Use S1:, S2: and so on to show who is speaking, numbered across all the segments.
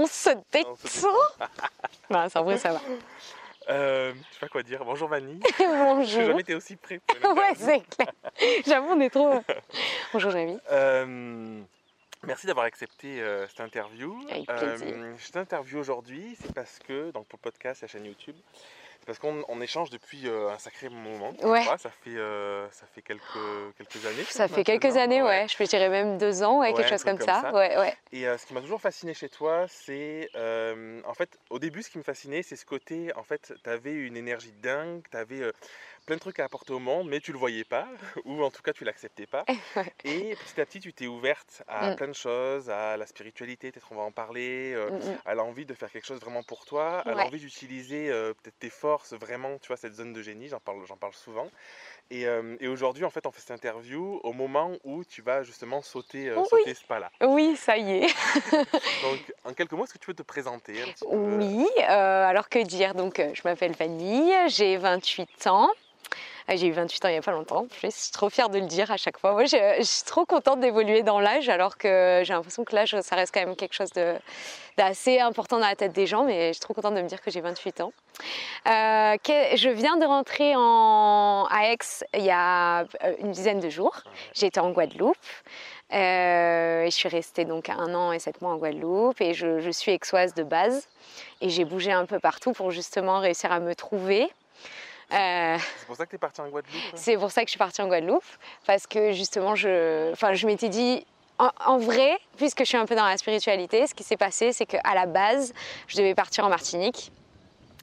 S1: On se détend. non, sans vrai, ça va.
S2: Euh, je sais pas quoi dire. Bonjour Vanny.
S1: Bonjour.
S2: Je n'ai jamais été aussi pour une
S1: ouais, c'est clair. J'avoue, on est trop. Bonjour, Jamie.
S2: Euh, merci d'avoir accepté euh, cette interview.
S1: Avec plaisir.
S2: Euh, je t'interview aujourd'hui, c'est parce que, donc pour le podcast, la chaîne YouTube, c'est parce qu'on on échange depuis euh, un sacré moment.
S1: Ouais.
S2: crois. ça fait, euh, ça fait quelques, quelques années.
S1: Ça fait quelques
S2: maintenant.
S1: années, ouais. Je dirais même deux ans, ouais,
S2: Ouais,
S1: quelque chose comme,
S2: comme
S1: ça.
S2: ça.
S1: Ouais, ouais.
S2: Et euh, ce qui m'a toujours fasciné chez toi, c'est en fait, au début, ce qui me fascinait, c'est ce côté, en fait, tu avais une énergie dingue, tu avais plein de trucs à apporter au monde, mais tu le voyais pas, ou en tout cas, tu l'acceptais pas. Et petit à petit, tu t'es ouverte à
S1: Mm.
S2: plein de choses, à la spiritualité, peut-être on va en parler, euh,
S1: Mm, mm.
S2: à l'envie de faire quelque chose vraiment pour toi, à
S1: Ouais.
S2: l'envie d'utiliser euh, peut-être tes forces, vraiment, tu vois, cette zone de génie, j'en parle, j'en parle souvent. Et, euh, et aujourd'hui, en fait, on fait cette interview au moment où tu vas justement sauter, euh,
S1: Oui.
S2: sauter ce pas-là.
S1: Oui, ça y est.
S2: Donc, en quelques mots, est-ce que tu peux te présenter un petit peu?
S1: Oui, euh, alors que dire? Donc, je m'appelle Fanny, j'ai 28 ans. Euh, J'ai eu 28 ans il n'y a pas longtemps. Je suis trop fière de le dire à chaque fois. Moi, je, suis trop contente d'évoluer dans l'âge, alors que j'ai l'impression que l'âge, ça reste quand même quelque chose d'assez important dans la tête des gens. Mais je suis trop contente de me dire que j'ai 28 ans. Euh, je viens de rentrer en, à Aix il y a euh, une dizaine de jours. J'étais en Guadeloupe. Euh, je suis restée donc un an et sept mois en Guadeloupe et je, je suis aixoise de base et j'ai bougé un peu partout pour justement réussir à me trouver. Euh,
S2: C'est pour ça que tu es parti en Guadeloupe
S1: c'est pour ça que je suis partie en Guadeloupe parce que justement je, enfin, je m'étais dit en, en vrai, puisque je suis un peu dans la spiritualité, ce qui s'est passé c'est qu'à la base je devais partir en Martinique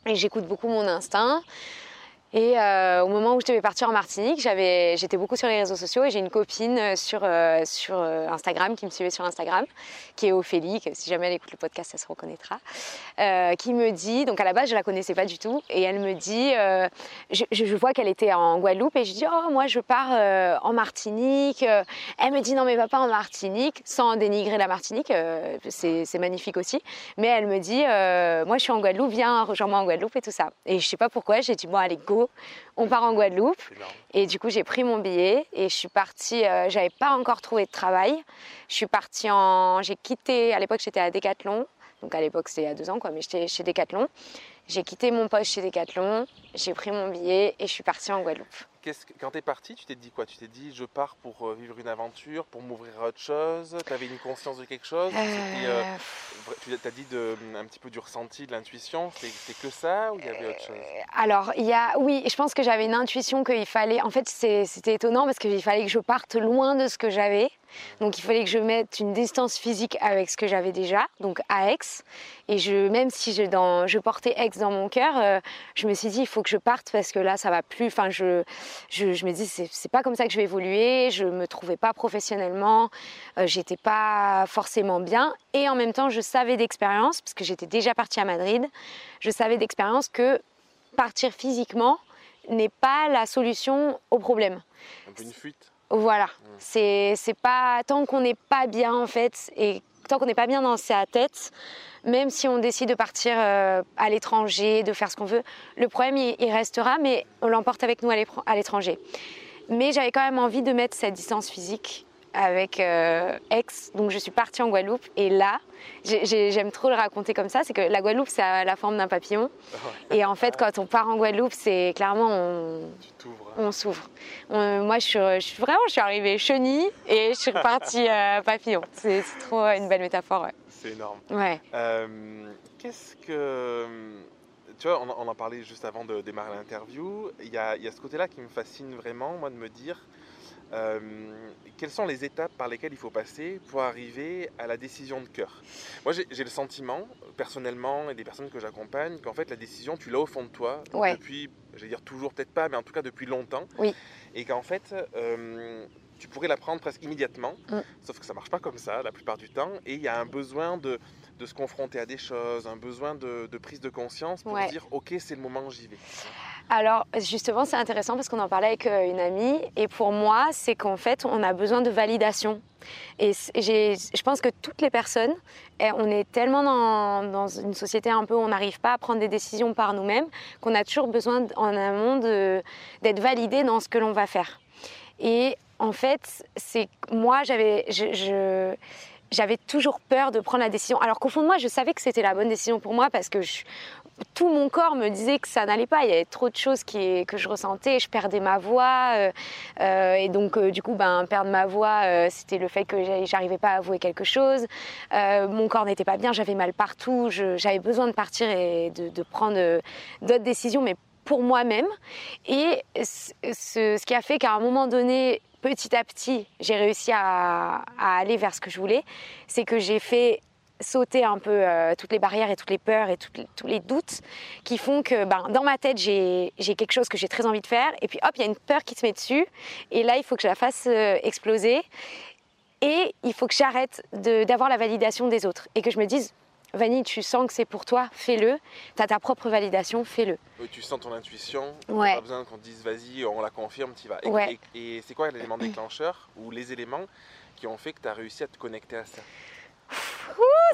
S1: et j'écoute beaucoup mon instinct. Et euh, au moment où je devais partir en Martinique, j'étais beaucoup sur les réseaux sociaux et j'ai une copine euh, sur, euh, Instagram qui me suivait sur Instagram, qui est Ophélie, si jamais elle écoute le podcast, elle se reconnaîtra, qui me dit, donc à la base je la connaissais pas du tout, et elle me dit, je, vois qu'elle était en Guadeloupe et je dis, oh moi je pars en Martinique. Elle me dit, non mais va pas en Martinique, sans dénigrer la Martinique, c'est, magnifique aussi, mais elle me dit, moi je suis en Guadeloupe, viens rejoins-moi en Guadeloupe et tout ça. Et je sais pas pourquoi, j'ai dit, bon allez go, on part en Guadeloupe. Et du coup, j'ai pris mon billet et je suis partie. euh, J'avais pas encore trouvé de travail. Je suis partie en. J'ai quitté. À l'époque, j'étais à Decathlon. Donc à l'époque, c'était il y a deux ans, quoi. Mais j'étais chez Decathlon. J'ai quitté mon poste chez Decathlon. J'ai pris mon billet et je suis partie en Guadeloupe.
S2: Qu'est-ce que- quand tu es parti, tu t'es dit quoi? Tu t'es dit je pars pour euh, vivre une aventure, pour m'ouvrir à autre chose? Tu avais une conscience de quelque chose? Euh,
S1: Euh,
S2: Tu as dit de, un petit peu du ressenti, de l'intuition? C'était que ça ou il y avait autre chose?
S1: Alors, il y a, oui, je pense que j'avais une intuition qu'il fallait. En fait, c'était étonnant parce qu'il fallait que je parte loin de ce que j'avais. Donc, il fallait que je mette une distance physique avec ce que j'avais déjà, donc à Aix. Et même si je, portais Aix dans mon cœur, euh, je me suis dit, il faut que je parte parce que là, ça va plus. Enfin, je, je, me dis, c'est pas comme ça que je vais évoluer. Je me trouvais pas professionnellement. Euh, j'étais pas forcément bien. Et en même temps, je savais d'expérience, parce que j'étais déjà partie à Madrid, je savais d'expérience que partir physiquement n'est pas la solution au problème.
S2: Une fuite?
S1: Voilà, c'est c'est pas tant qu'on n'est pas bien en fait et tant qu'on n'est pas bien dans sa tête, même si on décide de partir euh, à l'étranger, de faire ce qu'on veut, le problème il, il restera, mais on l'emporte avec nous à l'étranger. Mais j'avais quand même envie de mettre cette distance physique avec euh, Aix, donc je suis partie en Guadeloupe et là, j'ai- j'ai- j'aime trop le raconter comme ça, c'est que la Guadeloupe c'est à la forme d'un papillon et en fait quand on part en Guadeloupe c'est clairement on, on s'ouvre. Moi, je suis, je suis- vraiment, je suis arrivée chenille et je suis repartie euh, papillon. C'est trop une belle métaphore. Ouais.
S2: C'est énorme.
S1: Ouais.
S2: Euh, Qu'est-ce que. Tu vois, on, on en parlait juste avant de démarrer l'interview. Il y a, il y a ce côté-là qui me fascine vraiment, moi, de me dire euh, quelles sont les étapes par lesquelles il faut passer pour arriver à la décision de cœur? Moi, j'ai le sentiment, personnellement, et des personnes que j'accompagne, qu'en fait, la décision, tu l'as au fond de toi
S1: Ouais.
S2: depuis, je vais dire toujours, peut-être pas, mais en tout cas depuis longtemps.
S1: Oui.
S2: Et qu'en fait, euh, tu pourrais la prendre presque immédiatement,
S1: Mm.
S2: sauf que ça marche pas comme ça la plupart du temps. Et il y a un besoin de, de se confronter à des choses, un besoin de, de prise de conscience pour
S1: Ouais.
S2: dire ok, c'est le moment, j'y vais.
S1: Alors, justement, c'est intéressant parce qu'on en parlait avec euh, une amie. Et pour moi, c'est qu'en fait, on a besoin de validation. Et je pense que toutes les personnes, eh, on est tellement dans, une société un peu où on n'arrive pas à prendre des décisions par nous-mêmes qu'on a toujours besoin en amont d'être validé dans ce que l'on va faire. Et en fait, c'est moi, j'avais, je, je- j'avais toujours peur de prendre la décision. Alors qu'au fond de moi, je savais que c'était la bonne décision pour moi parce que tout mon corps me disait que ça n'allait pas. Il y avait trop de choses qui, que je ressentais. Je perdais ma voix. Euh, euh, et donc, euh, du coup, ben, perdre ma voix, c'était le fait que j'arrivais pas à avouer quelque chose. mon corps n'était pas bien. J'avais mal partout. J'avais besoin de partir et de, prendre d'autres décisions, mais pour moi-même. Et ce, qui a fait qu'à un moment donné, petit à petit, j'ai réussi à, aller vers ce que je voulais. C'est que j'ai fait sauter un peu euh, toutes les barrières et toutes les peurs et tous les doutes qui font que ben, dans ma tête, j'ai quelque chose que j'ai très envie de faire. Et puis hop, il y a une peur qui se met dessus. Et là, il faut que je la fasse euh, exploser. Et il faut que j'arrête d'avoir la validation des autres. Et que je me dise, Vanille, tu sens que c'est pour toi, fais-le. Tu as ta propre validation, fais-le.
S2: tu sens ton intuition,
S1: ouais.
S2: pas besoin qu'on te dise vas-y, on la confirme, tu vas.
S1: Et,
S2: et c'est quoi l'élément déclencheur ou les éléments qui ont fait que tu as réussi à te connecter à ça?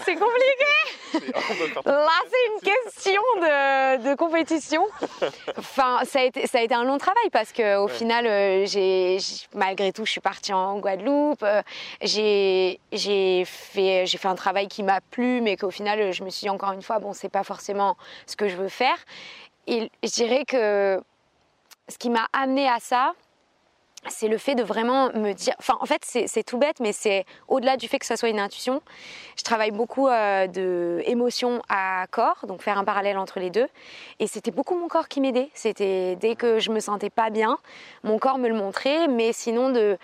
S1: C'est compliqué. Là, c'est une question de, compétition. Enfin, ça a, été, ça a été un long travail parce que au final, euh, j'ai, malgré tout, je suis partie en Guadeloupe. Euh, j'ai, fait, j'ai fait un travail qui m'a plu, mais qu'au final, je me suis dit encore une fois, bon, c'est pas forcément ce que je veux faire. Et je dirais que ce qui m'a amené à ça, c'est le fait de vraiment me dire. Enfin, en fait, c'est tout bête, mais c'est au-delà du fait que ça soit une intuition. Je travaille beaucoup euh, de émotion à corps, donc faire un parallèle entre les deux. Et c'était beaucoup mon corps qui m'aidait. C'était dès que je me sentais pas bien, mon corps me le montrait, mais sinon de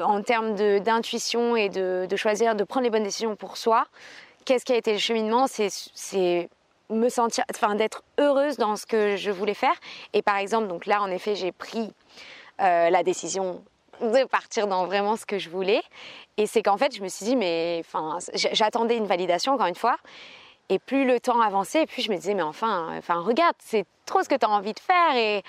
S1: en termes d'intuition et de, de, choisir de prendre les bonnes décisions pour soi, qu'est-ce qui a été le cheminement? C'est me sentir, enfin d'être heureuse dans ce que je voulais faire. Et par exemple, donc là en effet, j'ai pris euh, la décision de partir dans vraiment ce que je voulais. Et c'est qu'en fait, je me suis dit, mais enfin, j'attendais une validation encore une fois. Et plus le temps avançait, plus je me disais, mais enfin, enfin regarde, c'est trop ce que tu as envie de faire et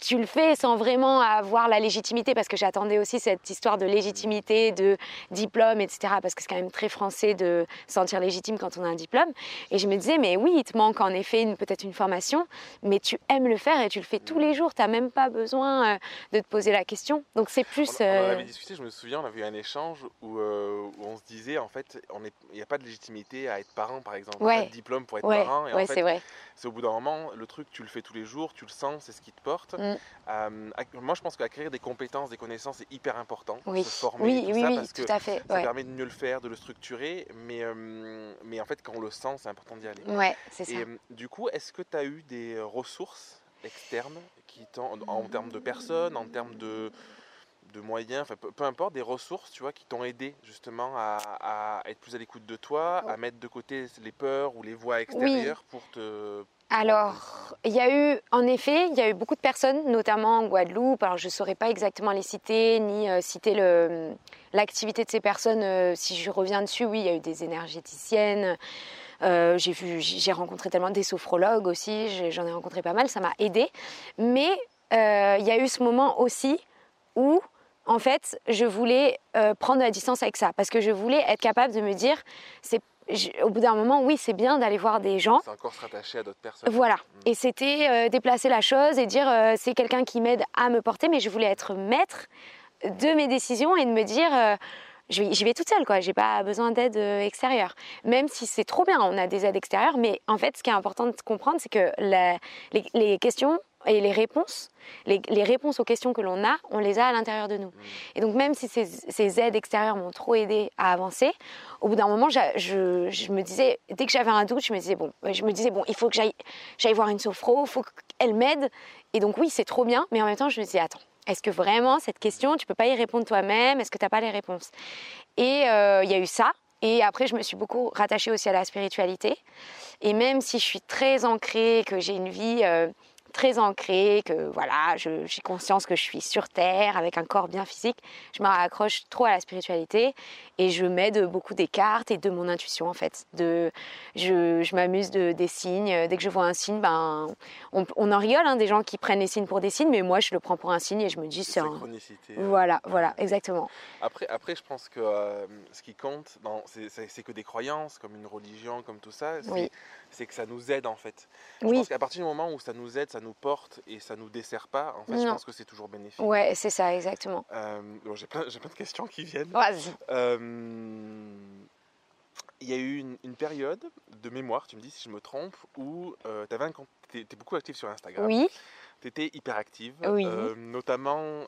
S1: tu le fais sans vraiment avoir la légitimité parce que j'attendais aussi cette histoire de légitimité, de diplôme, etc. Parce que c'est quand même très français de sentir légitime quand on a un diplôme. Et je me disais, mais oui, il te manque en effet peut-être une formation, mais tu aimes le faire et tu le fais tous les jours. Tu n'as même pas besoin euh, de te poser la question. Donc c'est plus.
S2: On, on, euh, avait discuté, je me souviens, on avait eu un échange où, euh, où on se disait, en fait, il n'y a pas de légitimité à être parent, par exemple.
S1: Ouais.
S2: Pas de diplôme pour être parent.
S1: Et c'est vrai.
S2: C'est au bout d'un moment, le truc tu le fais tous les jours, tu le sens, c'est ce qui te porte. Mm. Euh, moi, je pense qu'acquérir des compétences, des connaissances, c'est hyper important.
S1: Oui,
S2: se former,
S1: oui,
S2: tout
S1: oui,
S2: ça,
S1: oui
S2: parce
S1: tout
S2: que
S1: à fait.
S2: Ça permet de mieux le faire, de le structurer, mais, euh, mais en fait, quand on le sent, c'est important d'y aller.
S1: Ouais, c'est ça.
S2: Et euh, du coup, est-ce que tu as eu des ressources externes qui en termes de personnes, en termes de de moyens, enfin, peu, importe, des ressources, tu vois, qui t'ont aidé justement à, être plus à l'écoute de toi, à mettre de côté les peurs ou les voix extérieures pour te...
S1: Alors, il y a eu, en effet, il y a eu beaucoup de personnes, notamment en Guadeloupe. Alors, je ne saurais pas exactement les citer, ni euh, citer l'activité de ces personnes. Euh, si je reviens dessus, oui, il y a eu des énergéticiennes. Euh, j'ai vu, j'ai rencontré tellement des sophrologues aussi. J'en ai rencontré pas mal. Ça m'a aidé. Mais il y a eu ce moment aussi où en fait, je voulais prendre la distance avec ça parce que je voulais être capable de me dire, c'est au bout d'un moment, oui, c'est bien d'aller voir des gens.
S2: C'est encore se rattacher à d'autres personnes.
S1: Voilà. Mm. Et c'était euh, déplacer la chose et dire, euh, c'est quelqu'un qui m'aide à me porter, mais je voulais être maître de mes décisions et de me dire, j'y vais toute seule, quoi. J'ai pas besoin d'aide extérieure. Même si c'est trop bien, on a des aides extérieures, mais en fait, ce qui est important de comprendre, c'est que les questions et les réponses, les, réponses aux questions que l'on a, on les a à l'intérieur de nous. Mm. Et donc même si ces, aides extérieures m'ont trop aidé à avancer, au bout d'un moment, je, me disais, dès que j'avais un doute, je me disais bon, je me disais bon, il faut que j'aille voir une sophro, il faut qu'elle m'aide. Et donc oui, c'est trop bien, mais en même temps, je me disais attends, est-ce que vraiment cette question, tu peux pas y répondre toi-même? Est-ce que tu n'as pas les réponses? Et euh, il y a eu ça. Et après, je me suis beaucoup rattachée aussi à la spiritualité. Et même si je suis très ancrée, que j'ai une vie euh, très ancrée, que voilà, j'ai conscience que je suis sur Terre avec un corps bien physique. Je me raccroche trop à la spiritualité et je m'aide beaucoup des cartes et de mon intuition en fait. De, je, je m'amuse de, des signes. Dès que je vois un signe, ben, on, en rigole, hein, des gens qui prennent les signes pour des signes, mais moi je le prends pour un signe et je me dis
S2: c'est
S1: un...
S2: chronicité.
S1: Voilà, voilà, exactement.
S2: Après, après je pense que euh, ce qui compte, c'est que des croyances, comme une religion, comme tout ça. C'est que ça nous aide en fait. Je pense qu'à partir du moment où ça nous aide, ça nous porte et ça nous dessert pas, en fait, je pense que c'est toujours bénéfique.
S1: Ouais, c'est ça, exactement.
S2: Euh, j'ai plein, plein, de questions qui viennent.
S1: Vas-y.
S2: Euh, il y a eu une, période de mémoire, tu me dis si je me trompe, où euh, tu beaucoup active sur Instagram.
S1: Oui.
S2: Tu étais hyper active,
S1: oui.
S2: notamment,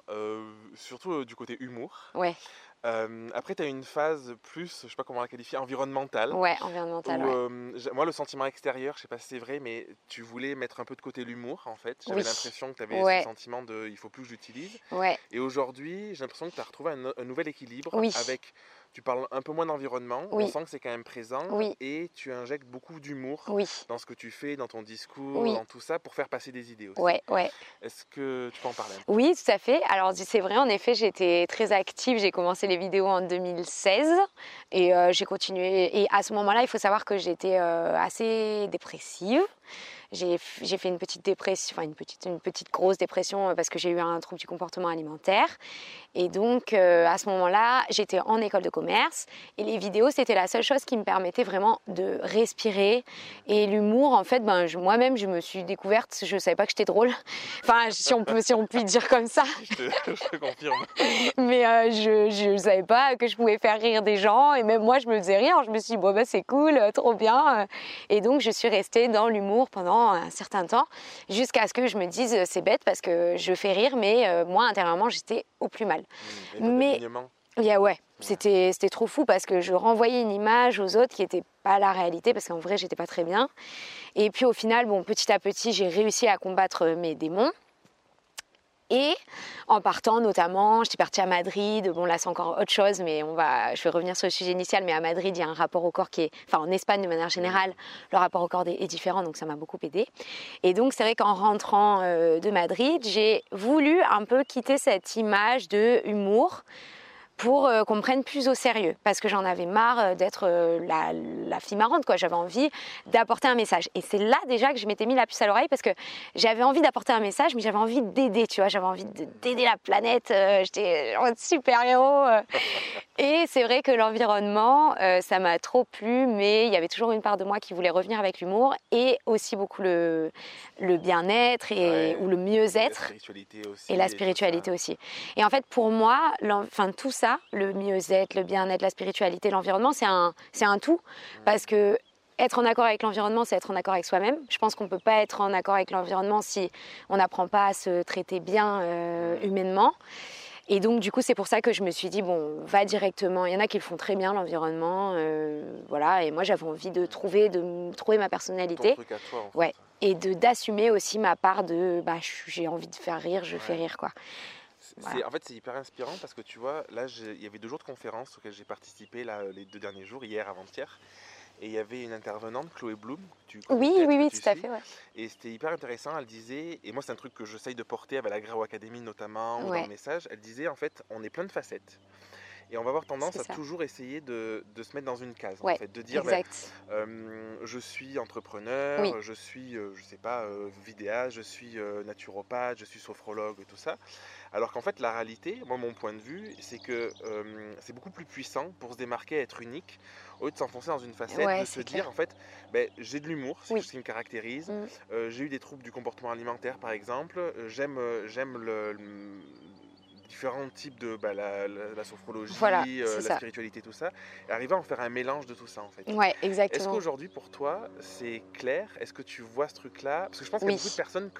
S2: surtout du côté humour.
S1: Ouais
S2: après, tu as une phase plus, je sais pas comment la qualifier, environnementale.
S1: Ouais, environnementale.
S2: moi, le sentiment extérieur, je sais pas si c'est vrai, mais tu voulais mettre un peu de côté l'humour, en fait. J'avais l'impression que tu avais ce sentiment de il faut plus que j'utilise.
S1: Ouais.
S2: Et aujourd'hui, j'ai l'impression que tu as retrouvé un, nouvel équilibre avec tu parles un peu moins d'environnement, on sent que c'est quand même présent, et tu injectes beaucoup d'humour dans ce que tu fais, dans ton discours, dans tout ça, pour faire passer des idées aussi.
S1: Ouais, ouais.
S2: Est-ce que tu peux en parler
S1: Oui, tout à fait. Alors c'est vrai, en effet, j'étais très active, j'ai commencé les vidéos en 2016, et euh, j'ai continué. Et à ce moment-là, il faut savoir que j'étais euh, assez dépressive j'ai fait une petite dépression, enfin une petite, une petite grosse dépression euh, parce que j'ai eu un trouble du comportement alimentaire. Et donc, euh, à ce moment-là, j'étais en école de commerce et les vidéos, c'était la seule chose qui me permettait vraiment de respirer. Et l'humour, en fait, ben, moi-même, je me suis découverte, je ne savais pas que j'étais drôle. Enfin, si on peut, si on peut dire comme ça.
S2: Je te, confirme.
S1: Mais euh, je ne savais pas que je pouvais faire rire des gens. Et même moi, je me faisais rire. Je me suis dit, bon, ben, c'est cool, trop bien. Et donc, je suis restée dans l'humour pendant un certain temps, jusqu'à ce que je me dise c'est bête parce que je fais rire, mais euh, moi intérieurement j'étais au plus mal.
S2: Mmh, mais
S1: yeah, ouais, c'était c'était trop fou parce que je renvoyais une image aux autres qui n'était pas la réalité parce qu'en vrai j'étais pas très bien. Et puis au final, bon, petit à petit, j'ai réussi à combattre mes démons. Et en partant notamment, j'étais partie à Madrid. Bon là c'est encore autre chose, mais on va, je vais revenir sur le sujet initial. Mais à Madrid, il y a un rapport au corps qui est, enfin en Espagne de manière générale, le rapport au corps est différent, donc ça m'a beaucoup aidé. Et donc c'est vrai qu'en rentrant euh, de Madrid, j'ai voulu un peu quitter cette image de humour pour euh, qu'on me prenne plus au sérieux, parce que j'en avais marre euh, d'être euh, la, fille marrante, quoi. J'avais envie d'apporter un message. Et c'est là déjà que je m'étais mis la puce à l'oreille, parce que j'avais envie d'apporter un message, mais j'avais envie d'aider, tu vois. J'avais envie d'aider la planète. J'étais un super-héros. Et c'est vrai que l'environnement, ça m'a trop plu, mais il y avait toujours une part de moi qui voulait revenir avec l'humour et aussi beaucoup le, le bien-être et ou le mieux-être. Et la spiritualité aussi. Et en fait, pour moi, enfin, tout ça, le mieux-être, le bien-être, la spiritualité, l'environnement, c'est un, c'est un tout. Parce que être en accord avec l'environnement, c'est être en accord avec soi-même. Je pense qu'on ne peut pas être en accord avec l'environnement si on n'apprend pas à se traiter bien euh, humainement. Et donc, du coup, c'est pour ça que je me suis dit, bon, va directement. Il y en a qui le font très bien, l'environnement. Euh, voilà. Et moi, j'avais envie de trouver, de trouver ma personnalité.
S2: Ton truc à toi,
S1: ouais. Et de, d'assumer aussi ma part de, bah, j'ai envie de faire rire, je fais rire, quoi.
S2: En fait, c'est hyper inspirant parce que tu vois, là, il y avait deux jours de conférences auxquelles j'ai participé là, les deux derniers jours, hier, avant-hier. Et il y avait une intervenante, Chloé Bloom, tu
S1: Oui, oui, oui, tout à fait.
S2: Et c'était hyper intéressant. Elle disait, et moi, c'est un truc que j'essaye de porter avec la Grau Academy notamment, ou dans le message. Elle disait, en fait, on est plein de facettes. Et on va avoir tendance à toujours essayer de, de, se mettre dans une case, en fait, de dire ben, euh, je suis entrepreneur, je suis, euh, je sais pas, euh, vidéaste, je suis naturopathe, je suis sophrologue, tout ça. Alors qu'en fait, la réalité, moi, mon point de vue, c'est que c'est beaucoup plus puissant pour se démarquer, être unique, au lieu de s'enfoncer dans une facette, de se dire, en fait, ben, j'ai de l'humour, c'est ce qui me caractérise. Mm. j'ai eu des troubles du comportement alimentaire, par exemple. J'aime, j'aime le différents types de bah, la, sophrologie, euh, la spiritualité, tout ça, et arriver à en faire un mélange de tout ça en fait.
S1: Ouais, exactement.
S2: Est-ce qu'aujourd'hui pour toi c'est clair? Est-ce que tu vois ce truc-là? Parce que je pense qu'il y a beaucoup de personnes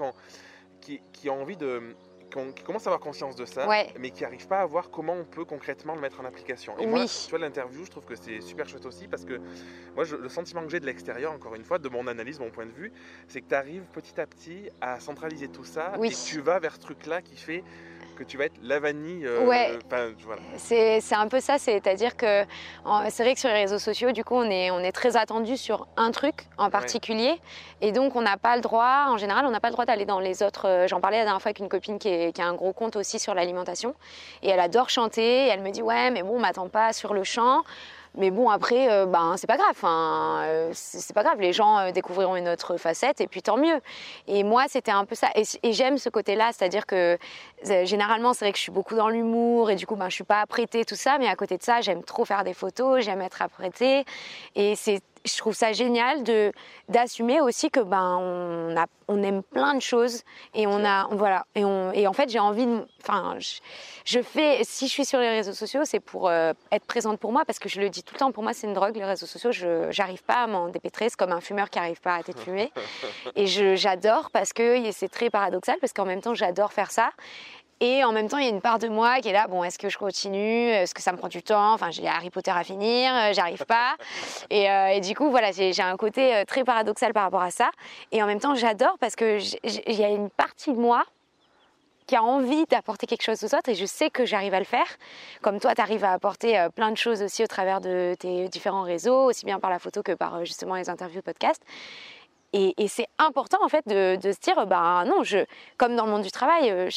S2: qui, qui, ont envie de qui, commencent à avoir conscience de ça, mais qui n'arrivent pas à voir comment on peut concrètement le mettre en application. Et moi, tu vois, l'interview, je trouve que c'est super chouette aussi parce que moi, le sentiment que j'ai de l'extérieur, encore une fois, de mon analyse, mon point de vue, c'est que tu arrives petit à petit à centraliser tout ça et que tu vas vers ce truc-là qui fait que tu vas être la vanille.
S1: Euh, ouais. C'est un peu ça, c'est-à-dire que c'est vrai que sur les réseaux sociaux, du coup, on est, on est très attendu sur un truc en particulier. Et donc, on n'a pas le droit, en général, on n'a pas le droit d'aller dans les autres. Euh, j'en parlais la dernière fois avec une copine qui, qui, a un gros compte aussi sur l'alimentation. Et elle adore chanter. Et elle me dit Ouais, mais bon, on m'attend pas sur le chant. Mais bon, après, euh, ben, c'est pas grave. Euh, c'est pas grave. Les gens euh, découvriront une autre facette et puis tant mieux. Et moi, c'était un peu ça. Et, j'aime ce côté-là, c'est-à-dire que généralement, c'est vrai que je suis beaucoup dans l'humour et du coup, ben, je suis pas apprêtée, tout ça. Mais à côté de ça, j'aime trop faire des photos, j'aime être apprêtée. Et c'est je trouve ça génial de d'assumer aussi que ben on a on aime plein de choses et on a voilà. Et on et en fait j'ai envie de enfin je, fais si je suis sur les réseaux sociaux c'est pour euh, être présente pour moi parce que je le dis tout le temps pour moi c'est une drogue les réseaux sociaux. Je j'arrive pas à m'en dépêtrer c'est comme un fumeur qui arrive pas à arrêter de fumer et je j'adore parce que c'est très paradoxal parce qu'en même temps j'adore faire ça et en même temps, il y a une part de moi qui est là, bon, est-ce que je continue? Est-ce que ça me prend du temps? Enfin, j'ai Harry Potter à finir, euh, j'arrive pas. Et, euh, et, du coup, voilà, j'ai un côté euh, très paradoxal par rapport à ça. Et en même temps, j'adore parce que il y a une partie de moi qui a envie d'apporter quelque chose aux autres et je sais que j'arrive à le faire. Comme toi, tu arrives à apporter plein de choses aussi au travers de tes différents réseaux, aussi bien par la photo que par justement les interviews, podcasts. Et, c'est important en fait de, se dire, bah non, je, comme dans le monde du travail, euh,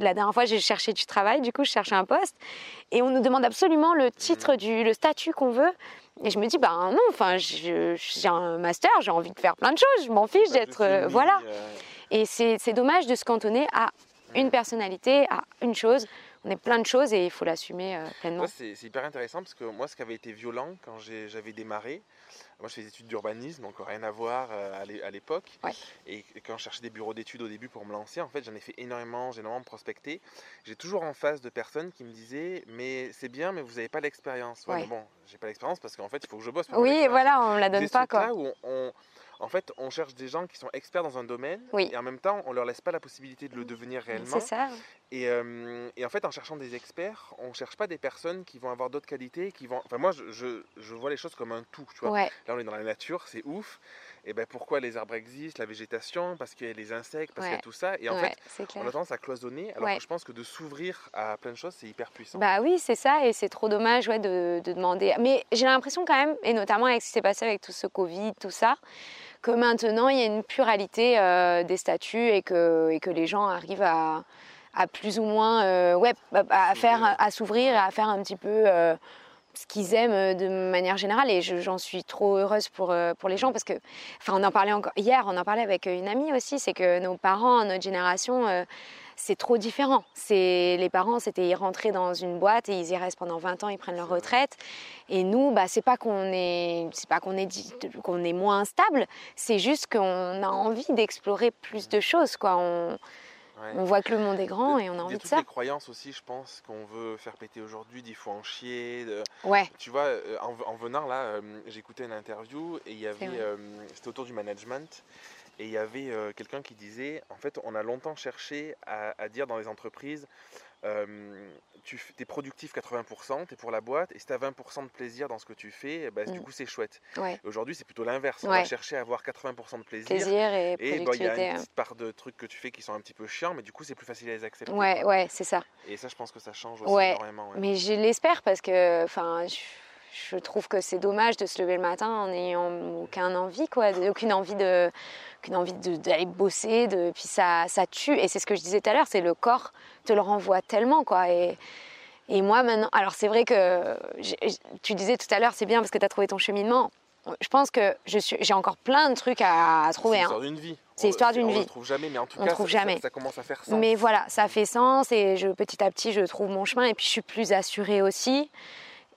S1: la dernière fois j'ai cherché du travail, du coup je cherchais un poste, et on nous demande absolument le titre, du, le statut qu'on veut. Et je me dis, bah non, enfin, j'ai un master, j'ai envie de faire plein de choses, je m'en fiche d'être. Euh, voilà. Euh. Et c'est dommage de se cantonner à une personnalité, à une chose. On est plein de choses et il faut l'assumer pleinement.
S2: c'est hyper intéressant parce que moi, ce qui avait été violent quand j'avais démarré, moi, je fais des études d'urbanisme, donc rien à voir euh, à l'époque. Et quand je cherchais des bureaux d'études au début pour me lancer, en fait, j'en ai fait énormément, j'ai énormément prospecté. J'ai toujours en face de personnes qui me disaient Mais c'est bien, mais vous n'avez pas l'expérience. Ouais, bon, j'ai pas l'expérience parce qu'en fait, il faut que je bosse.
S1: oui, voilà, on ne la donne pas. Quoi.
S2: Là où on, en fait, on cherche des gens qui sont experts dans un domaine et en même temps, on leur laisse pas la possibilité de le devenir réellement.
S1: C'est ça.
S2: Euh, et, en fait, en cherchant des experts, on cherche pas des personnes qui vont avoir d'autres qualités, qui vont. Enfin, moi, je, je, vois les choses comme un tout. Tu vois. Là, on est dans la nature, c'est ouf. Et ben pourquoi les arbres existent, la végétation, parce qu'il y a les insectes, parce qu'il y a tout ça. Et en fait, on a tendance à cloisonner. Alors que je pense que de s'ouvrir à plein de choses, c'est hyper puissant.
S1: Bah oui, c'est ça. Et c'est trop dommage ouais, de, de demander. Mais j'ai l'impression quand même, et notamment avec ce qui s'est passé avec tout ce Covid, tout ça, que maintenant il y a une pluralité euh, des statuts et que, et que les gens arrivent à, à plus ou moins euh, ouais, à, faire, à s'ouvrir et à faire un petit peu euh, ce qu'ils aiment de manière générale. Et j'en suis trop heureuse pour, pour les gens parce que, enfin, on en parlait encore hier, on en parlait avec une amie aussi, c'est que nos parents, notre génération, c'est trop différent. C'est les parents, c'était ils rentraient dans une boîte et ils y restent pendant 20 ans, ils prennent leur retraite. Et nous, bah c'est pas qu'on est, c'est pas qu'on est qu'on est moins stable, c'est juste qu'on a envie d'explorer plus de choses, quoi. On, on voit que le monde est grand et on a envie de ça.
S2: des croyances aussi, je pense, qu'on veut faire péter aujourd'hui, d'il faut en chier.
S1: Ouais.
S2: Tu vois, euh, en, venant là, euh, j'écoutais une interview et il y avait, euh, c'était autour du management et il y avait euh, quelqu'un qui disait, en fait, on a longtemps cherché à, dire dans les entreprises, euh, tu es productif 80%, tu es pour la boîte, et si tu as 20% de plaisir dans ce que tu fais, bah, du coup c'est chouette. Aujourd'hui c'est plutôt l'inverse, on va chercher à avoir 80% de plaisir.
S1: Plaisir et,
S2: bah, il y a une petite part de trucs que tu fais qui sont un petit peu chiants, mais du coup c'est plus facile à les accepter.
S1: Ouais, ouais, c'est ça.
S2: Et ça je pense que ça change aussi énormément.
S1: Mais je l'espère parce que, enfin, je trouve que c'est dommage de se lever le matin en n'ayant aucune envie, quoi, aucune envie de, aucune envie d'aller bosser, de, puis ça, ça tue. Et c'est ce que je disais tout à l'heure, c'est le corps te le renvoie tellement, quoi. Et, et moi maintenant, alors c'est vrai que tu disais tout à l'heure, c'est bien parce que tu as trouvé ton cheminement. Je pense que j'ai encore plein de trucs à, trouver.
S2: C'est l'histoire hein. d'une vie.
S1: C'est l'histoire d'une vie. On
S2: ne trouve jamais, mais en tout cas, trouve ça, jamais. Ça, commence à faire sens.
S1: Mais voilà, ça fait sens et je, petit à petit, je trouve mon chemin et puis je suis plus assurée aussi.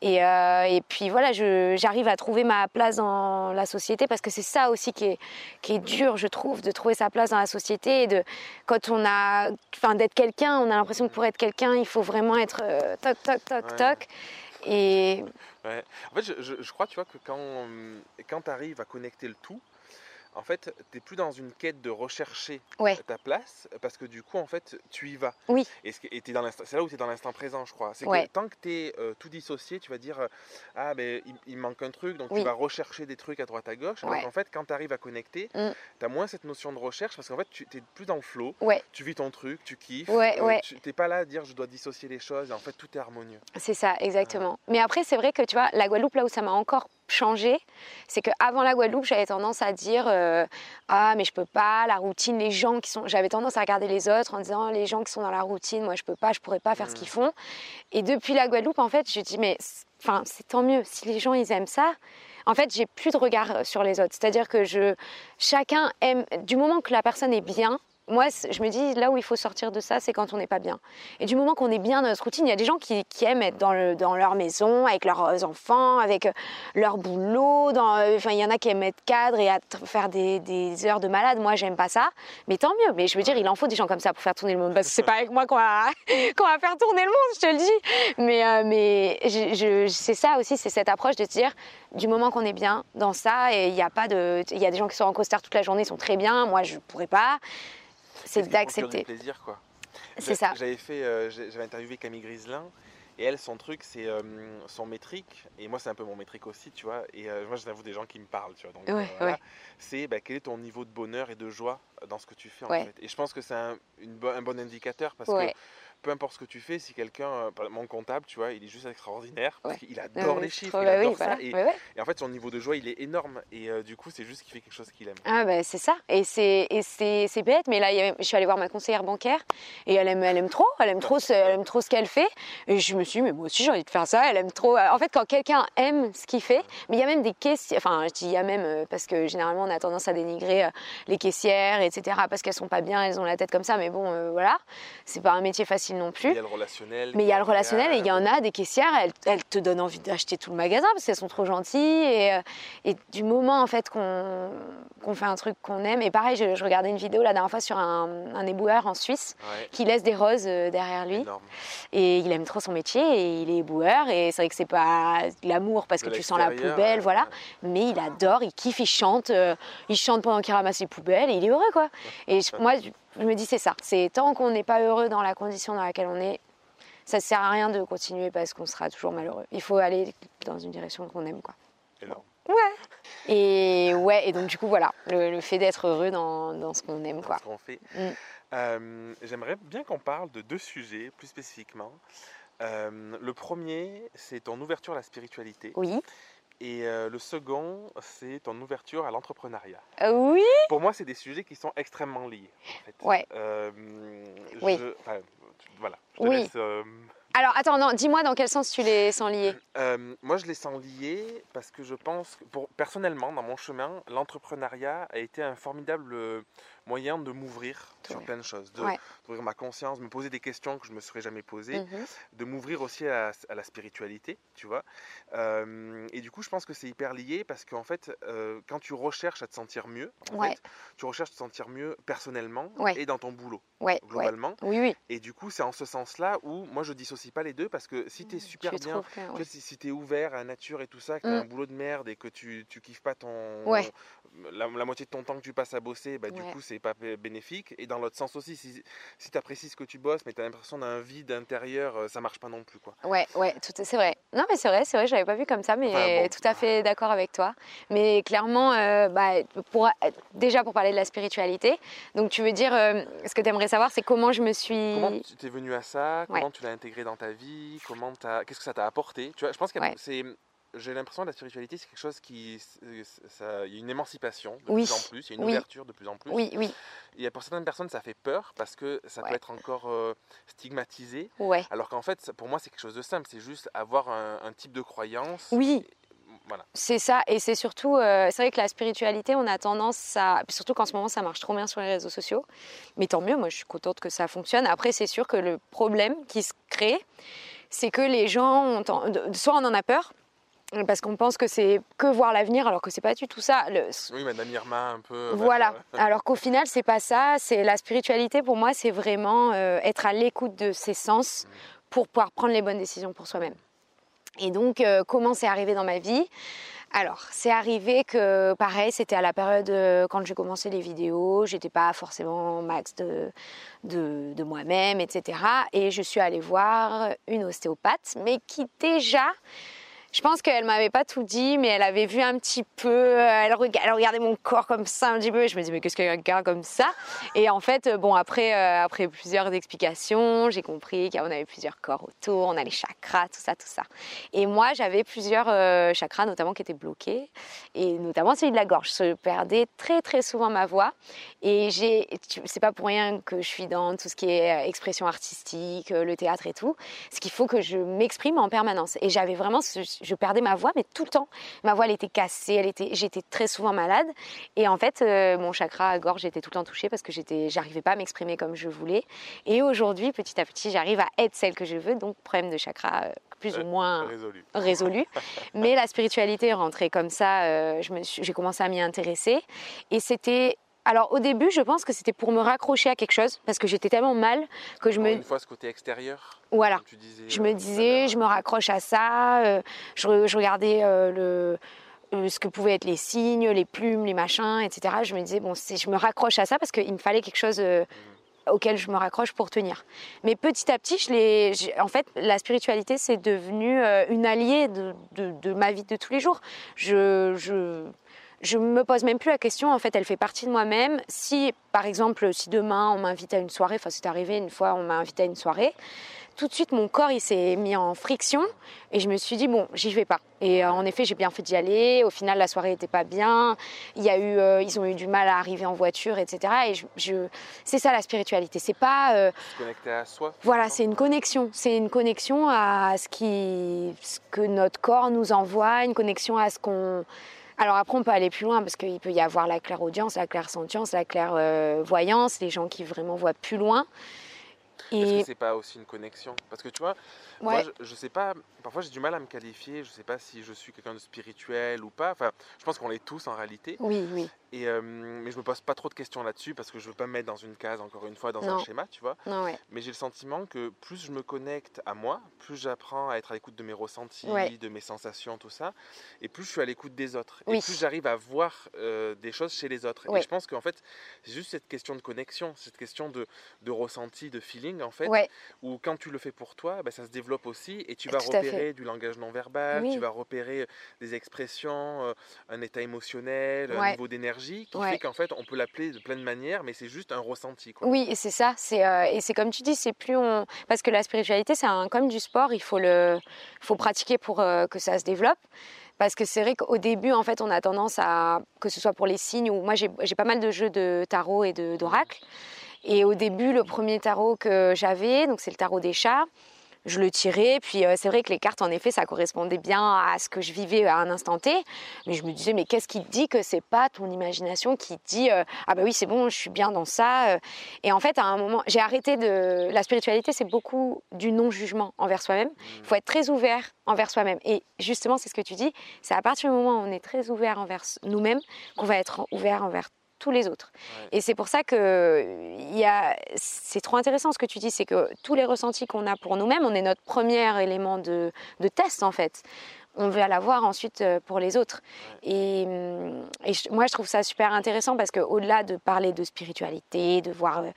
S1: Et, euh, et, puis voilà, j'arrive à trouver ma place dans la société parce que c'est ça aussi qui est, qui est dur, je trouve, de trouver sa place dans la société. Et de, quand on a, enfin, d'être quelqu'un, on a l'impression que pour être quelqu'un, il faut vraiment être euh, toc, toc, toc, toc. Et.
S2: Ouais. En fait, je, je, crois, tu vois, que quand, quand tu arrives à connecter le tout, en fait, tu n'es plus dans une quête de rechercher ta place, parce que du coup, en fait, tu y vas.
S1: Oui.
S2: Et c'est là où tu es dans l'instant présent, je crois. C'est que tant que tu es euh, tout dissocié, tu vas dire euh, Ah, ben, il, manque un truc, donc tu vas rechercher des trucs à droite à gauche. en fait, quand tu arrives à connecter, mm. tu as moins cette notion de recherche, parce qu'en fait, tu n'es plus dans le flow. Tu vis ton truc, tu kiffes.
S1: Euh, tu
S2: n'es pas là à dire Je dois dissocier les choses, et en fait, tout est harmonieux.
S1: C'est ça, exactement. Mais après, c'est vrai que tu vois, la Guadeloupe, là où ça m'a encore changé, c'est qu'avant la Guadeloupe, j'avais tendance à dire euh, ah mais je peux pas, la routine, les gens qui sont, j'avais tendance à regarder les autres en disant les gens qui sont dans la routine, moi je peux pas, je pourrais pas faire ce qu'ils mmh. font. Et depuis la Guadeloupe, en fait, je dis mais enfin c'est tant mieux si les gens ils aiment ça. En fait, j'ai plus de regard sur les autres. C'est-à-dire que je, chacun aime, du moment que la personne est bien, moi, je me dis, là où il faut sortir de ça, c'est quand on n'est pas bien. Et du moment qu'on est bien dans notre routine, il y a des gens qui, aiment être dans, le, dans, leur maison, avec leurs enfants, avec euh, leur boulot. Euh, enfin, il y en a qui aiment être cadre et faire des, heures de malade. Moi, j'aime pas ça. Mais tant mieux. Mais je veux dire, il en faut des gens comme ça pour faire tourner le monde. Parce que c'est pas avec moi qu'on va, faire tourner le monde, je te le dis. Mais, euh, c'est ça aussi, c'est cette approche de se dire, du moment qu'on est bien dans ça, et il y a pas de. Il y a des gens qui sont en costard toute la journée, ils sont très bien. Moi, je pourrais pas c'est d'accepter.
S2: plaisir, quoi.
S1: C'est ça.
S2: J'avais fait, euh, j'avais interviewé Camille Griselin. Et elle, son truc, c'est euh, son métrique. Et moi, c'est un peu mon métrique aussi, tu vois. Et euh, moi, j'avoue des gens qui me parlent, tu vois. Donc, C'est bah, quel est ton niveau de bonheur et de joie dans ce que tu fais, en fait. Et je pense que c'est un, un, bon indicateur parce que peu importe ce que tu fais, si quelqu'un, euh, mon comptable, tu vois, il est juste extraordinaire, parce qu'il adore les chiffres, il adore ça, et, en fait son niveau de joie il est énorme, et euh, du coup c'est juste qu'il fait quelque chose qu'il aime.
S1: Ah bah c'est ça, et c'est bête, mais là je suis allée voir ma conseillère bancaire, et elle aime, elle aime trop, elle aime trop, ce, elle aime trop ce qu'elle fait, et je me suis dit, mais moi aussi j'ai envie de faire ça, elle aime trop, en fait quand quelqu'un aime ce qu'il fait, mais il y a même des questions, enfin je dis il y a même, euh, parce que généralement on a tendance à dénigrer les caissières, etc., parce qu'elles sont pas bien, elles ont la tête comme ça, mais bon voilà, c'est pas un métier facile non plus.
S2: Il y a le relationnel.
S1: Mais il y a le relationnel et il y en a des caissières, elles, elles te donnent envie d'acheter tout le magasin parce qu'elles sont trop gentilles. Et, euh, et du moment en fait qu'on fait un truc qu'on aime, et pareil, je, regardais une vidéo la dernière fois sur un, un éboueur en Suisse qui laisse des roses euh, derrière lui. Et il aime trop son métier et il est éboueur. Et c'est vrai que c'est pas l'amour parce que tu sens la poubelle, voilà. Mais il adore, il kiffe, il chante. Euh, il chante pendant qu'il ramasse les poubelles et il est heureux quoi. Et moi, je me dis c'est ça. C'est tant qu'on n'est pas heureux dans la condition dans laquelle on est, ça ne sert à rien de continuer parce qu'on sera toujours malheureux. Il faut aller dans une direction qu'on aime quoi.
S2: Énorme.
S1: Ouais. Et ouais, et donc du coup voilà, le, fait d'être heureux dans, dans ce qu'on aime quoi.
S2: Ce qu'on fait. Mm. Euh, j'aimerais bien qu'on parle de deux sujets plus spécifiquement. Euh, le premier, c'est ton ouverture à la spiritualité.
S1: Oui.
S2: Et euh, le second, c'est ton ouverture à l'entrepreneuriat.
S1: Euh, oui?
S2: Pour moi, c'est des sujets qui sont extrêmement liés. En fait.
S1: Ouais.
S2: Euh,
S1: oui.
S2: voilà.
S1: Je te oui. Laisse, alors, attends, non, dis-moi dans quel sens tu les sens liés
S2: euh, Moi, je les sens liés parce que je pense, pour, personnellement, dans mon chemin, l'entrepreneuriat a été un formidable moyen de m'ouvrir sur plein de choses, d'ouvrir ma conscience, me poser des questions que je ne me serais jamais posées, mhm. de m'ouvrir aussi à, la spiritualité, tu vois. Euh, et du coup, je pense que c'est hyper lié parce qu'en fait, euh, quand tu recherches à te sentir mieux, en fait, tu recherches à te sentir mieux personnellement et dans ton boulot, globalement.
S1: Oui, oui.
S2: Et du coup, c'est en ce sens-là où moi, je dissocie pas les deux parce que si tu es mmh, super bien, si, tu es ouvert à la nature et tout ça, que tu as mmh. un boulot de merde et que tu, tu kiffes pas ton. La, moitié de ton temps que tu passes à bosser, bah, du coup, c'est pas bénéfique. Et dans l'autre sens aussi, si, si tu apprécies ce que tu bosses, mais tu as l'impression d'un vide intérieur, euh, ça marche pas non plus. Quoi.
S1: Ouais, ouais, c'est vrai. Non, mais c'est vrai, c'est vrai, je l'avais pas vu comme ça, mais tout à fait d'accord avec toi. Mais clairement, euh, bah, pour, déjà pour parler de la spiritualité, donc tu veux dire, euh, ce que tu aimerais savoir, c'est comment je me suis.
S2: Comment tu es venu à ça? Comment tu l'as intégré dans ta vie? Comment Qu'est-ce que ça t'a apporté? Tu vois, je pense que c'est j'ai l'impression que la spiritualité, c'est quelque chose qui. Ça, il y a une émancipation de plus en plus, il y a une ouverture de plus en plus.
S1: Oui, oui.
S2: Et pour certaines personnes, ça fait peur parce que ça peut être encore euh, stigmatisé.
S1: Ouais.
S2: Alors qu'en fait, pour moi, c'est quelque chose de simple. C'est juste avoir un, type de croyance.
S1: Oui.
S2: Voilà.
S1: C'est ça, et c'est surtout, euh, c'est vrai que la spiritualité, on a tendance à, surtout qu'en ce moment ça marche trop bien sur les réseaux sociaux, mais tant mieux, moi je suis contente que ça fonctionne. Après, c'est sûr que le problème qui se crée, c'est que les gens, ont, soit on en a peur, parce qu'on pense que c'est que voir l'avenir alors que c'est pas du tout ça.
S2: Oui, Madame Irma un peu.
S1: Voilà. alors qu'au final c'est pas ça. C'est la spiritualité pour moi, c'est vraiment euh, être à l'écoute de ses sens mm. pour pouvoir prendre les bonnes décisions pour soi-même. Et donc euh, comment c'est arrivé dans ma vie? Alors, c'est arrivé que, pareil, c'était à la période euh, quand j'ai commencé les vidéos, j'étais pas forcément max de, de, de moi-même, etc. Et je suis allée voir une ostéopathe, mais qui déjà je pense qu'elle m'avait pas tout dit, mais elle avait vu un petit peu. Euh, elle, regardait mon corps comme ça un petit peu. Je me dis mais qu'est-ce qu'elle regarde comme ça? Et en fait, euh, bon après euh, après plusieurs explications, j'ai compris qu'on avait plusieurs corps autour, on a les chakras, tout ça, tout ça. Et moi, j'avais plusieurs chakras, notamment qui étaient bloqués, et notamment celui de la gorge. Je perdais très très souvent ma voix. Et j'ai, c'est pas pour rien que je suis dans tout ce qui est expression artistique, le théâtre et tout. Ce qu'il faut que je m'exprime en permanence. Et j'avais vraiment ce je perdais ma voix, mais tout le temps. Ma voix, elle était cassée, elle était, j'étais très souvent malade. Et en fait, euh, mon chakra à gorge était tout le temps touché parce que j'étais, j'arrivais pas à m'exprimer comme je voulais. Et aujourd'hui, petit à petit, j'arrive à être celle que je veux. Donc, problème de chakra euh, plus ou moins
S2: Résolu.
S1: résolu. Mais la spiritualité est rentrée comme ça. euh, je me suis- j'ai commencé à m'y intéresser. Et c'était. Alors, au début, je pense que c'était pour me raccrocher à quelque chose parce que j'étais tellement mal que je
S2: Encore
S1: me.
S2: Une fois, ce côté extérieur,
S1: Voilà.
S2: tu disais.
S1: Je
S2: euh,
S1: me
S2: à
S1: disais, je me raccroche à ça. euh, je, re- je regardais euh, le, euh, ce que pouvaient être les signes, les plumes, les machins, etc. Je me disais, bon, je me raccroche à ça parce qu'il me fallait quelque chose euh, auquel je me raccroche pour tenir. Mais petit à petit, je en fait, la spiritualité, c'est devenu euh, une alliée de, de- de ma vie de tous les jours. Je, je, je me pose même plus la question. En fait, elle fait partie de moi-même. Si, par exemple, si demain on m'invite à une soirée, enfin, c'est arrivé une fois, on m'a invité à une soirée tout de suite mon corps il s'est mis en friction et je me suis dit bon j'y vais pas et euh, en effet j'ai bien fait d'y aller au final la soirée était pas bien il y a eu euh, ils ont eu du mal à arriver en voiture etc et je, je- c'est ça la spiritualité c'est pas euh,
S2: Se connecter à soi.
S1: voilà c'est une connexion c'est une connexion à ce qui ce que notre corps nous envoie une connexion à ce qu'on alors après, on peut aller plus loin parce qu'il peut y avoir la clairaudience, la clairsentience, la clairvoyance, les gens qui vraiment voient plus loin.
S2: Est-ce
S1: Et
S2: que c'est pas aussi une connexion? Parce que tu vois, moi, je, je sais pas, parfois j'ai du mal à me qualifier, je sais pas si je suis quelqu'un de spirituel ou pas. Enfin, je pense qu'on l'est tous en réalité.
S1: oui, oui,
S2: Et, euh, mais je me pose pas trop de questions là-dessus parce que je veux pas me mettre dans une case, encore une fois, dans
S1: Non.
S2: un schéma, tu vois.
S1: non, ouais.
S2: Mais j'ai le sentiment que plus je me connecte à moi, plus j'apprends à être à l'écoute de mes ressentis,
S1: Ouais.
S2: de mes sensations, tout ça, et plus je suis à l'écoute des autres.
S1: Oui.
S2: Et plus j'arrive à voir euh, des choses chez les autres.
S1: Ouais.
S2: Et je pense qu'en fait, c'est juste cette question de connexion, cette question de, de ressenti, de feeling, en fait, où quand tu le fais pour toi, bah, ça se développe aussi, et tu vas
S1: Tout
S2: repérer du langage non verbal,
S1: Oui.
S2: tu vas repérer des expressions, euh, un état émotionnel, un niveau d'énergie, qui
S1: Ouais.
S2: fait qu'en fait, on peut l'appeler de plein de manières, mais c'est juste un ressenti. Quoi.
S1: Oui, et c'est ça. C'est euh, et c'est comme tu dis, c'est plus on parce que la spiritualité, c'est comme du sport. Il faut le, faut pratiquer pour euh, que ça se développe. Parce que c'est vrai qu'au début, en fait, on a tendance à que ce soit pour les signes ou moi j'ai j'ai pas mal de jeux de tarot et de d'oracle. Et au début, le premier tarot que j'avais, donc c'est le tarot des chats. Je le tirais, puis euh, c'est vrai que les cartes, en effet, ça correspondait bien à ce que je vivais à un instant T. Mais je me disais, mais qu'est-ce qui te dit que c'est pas ton imagination qui te dit, euh, ah bah oui, c'est bon, je suis bien dans ça. euh. Et en fait, à un moment, j'ai arrêté de. La spiritualité, c'est beaucoup du non-jugement envers soi-même. Il faut être très ouvert envers soi-même. Et justement, c'est ce que tu dis, c'est à partir du moment où on est très ouvert envers nous-mêmes qu'on va être ouvert envers tous les autres.
S2: Ouais.
S1: Et c'est pour ça que il y a, c'est trop intéressant ce que tu dis, c'est que tous les ressentis qu'on a pour nous-mêmes, on est notre premier élément de, de test en fait. On va l'avoir ensuite euh, pour les autres. Et, et je- moi, je trouve ça super intéressant parce qu'au-delà de parler de spiritualité, de voir euh,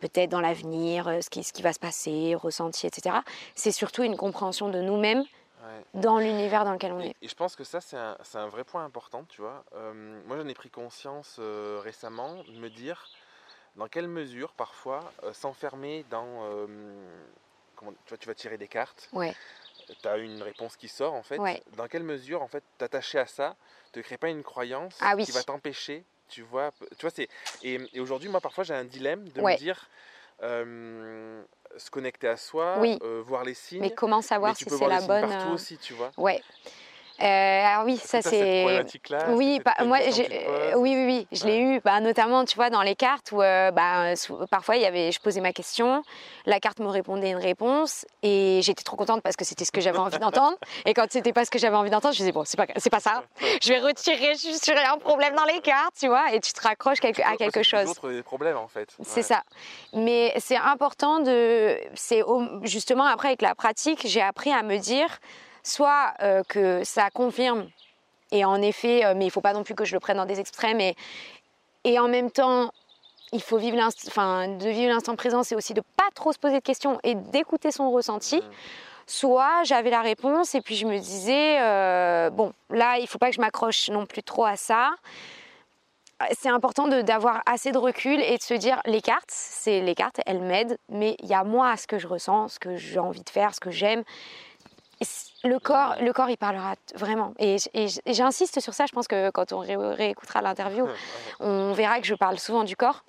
S1: peut-être dans l'avenir euh, ce qui, ce qui va se passer, ressenti, etc., c'est surtout une compréhension de nous-mêmes
S2: Ouais.
S1: dans l'univers dans lequel on
S2: Et,
S1: est.
S2: et je pense que ça, c'est un, vrai point important, tu vois. Euh, moi, j'en ai pris conscience euh, récemment de me dire dans quelle mesure, parfois, euh, s'enfermer dans. comment, tu vois, tu vas tirer des cartes,
S1: Ouais,
S2: tu as une réponse qui sort, en fait.
S1: Ouais.
S2: Dans quelle mesure, en fait, t'attacher à ça te crée pas une croyance
S1: Ah oui.
S2: qui va t'empêcher, tu vois. Tu vois, c'est. Et, et aujourd'hui, moi, parfois, j'ai un dilemme de me dire. Euh, se connecter à soi,
S1: Oui.
S2: euh, voir les signes.
S1: mais comment savoir
S2: mais
S1: si c'est la bonne
S2: partout
S1: euh,
S2: aussi, tu vois.
S1: Ouais. Euh, alors oui, ça c'est. Oui, bah, moi, j'ai- oui, oui, oui, je l'ai eu, bah, notamment, tu vois, dans les cartes où, euh, bah, parfois, il y avait, je posais ma question, la carte me répondait une réponse, et j'étais trop contente parce que c'était ce que j'avais envie d'entendre. Et quand c'était pas ce que j'avais envie d'entendre, je disais bon, c'est pas, c'est pas ça. Je vais retirer, je suis un problème dans les cartes, tu vois, et tu te raccroches quelque- à quelque chose.
S2: Les autres des problèmes en fait.
S1: C'est ça. Mais c'est important de. C'est justement après avec la pratique, j'ai appris à me dire soit euh, que ça confirme et en effet, euh, mais il faut pas non plus que je le prenne dans des extrêmes et et en même temps. Il faut vivre enfin, de vivre l'instant présent, c'est aussi de pas trop se poser de questions et d'écouter son ressenti.
S2: Mm.
S1: Soit j'avais la réponse et puis je me disais, euh, bon, là, il faut pas que je m'accroche non plus trop à ça. C'est important d'avoir assez de recul et de se dire, les cartes, c'est les cartes, elles m'aident, mais il y a moi, ce que je ressens, ce que j'ai envie de faire, ce que j'aime. Le corps, le corps, il parlera vraiment. Et, j'insiste sur ça. Je pense que quand on ré- réécoutera l'interview, on verra que je parle souvent du corps.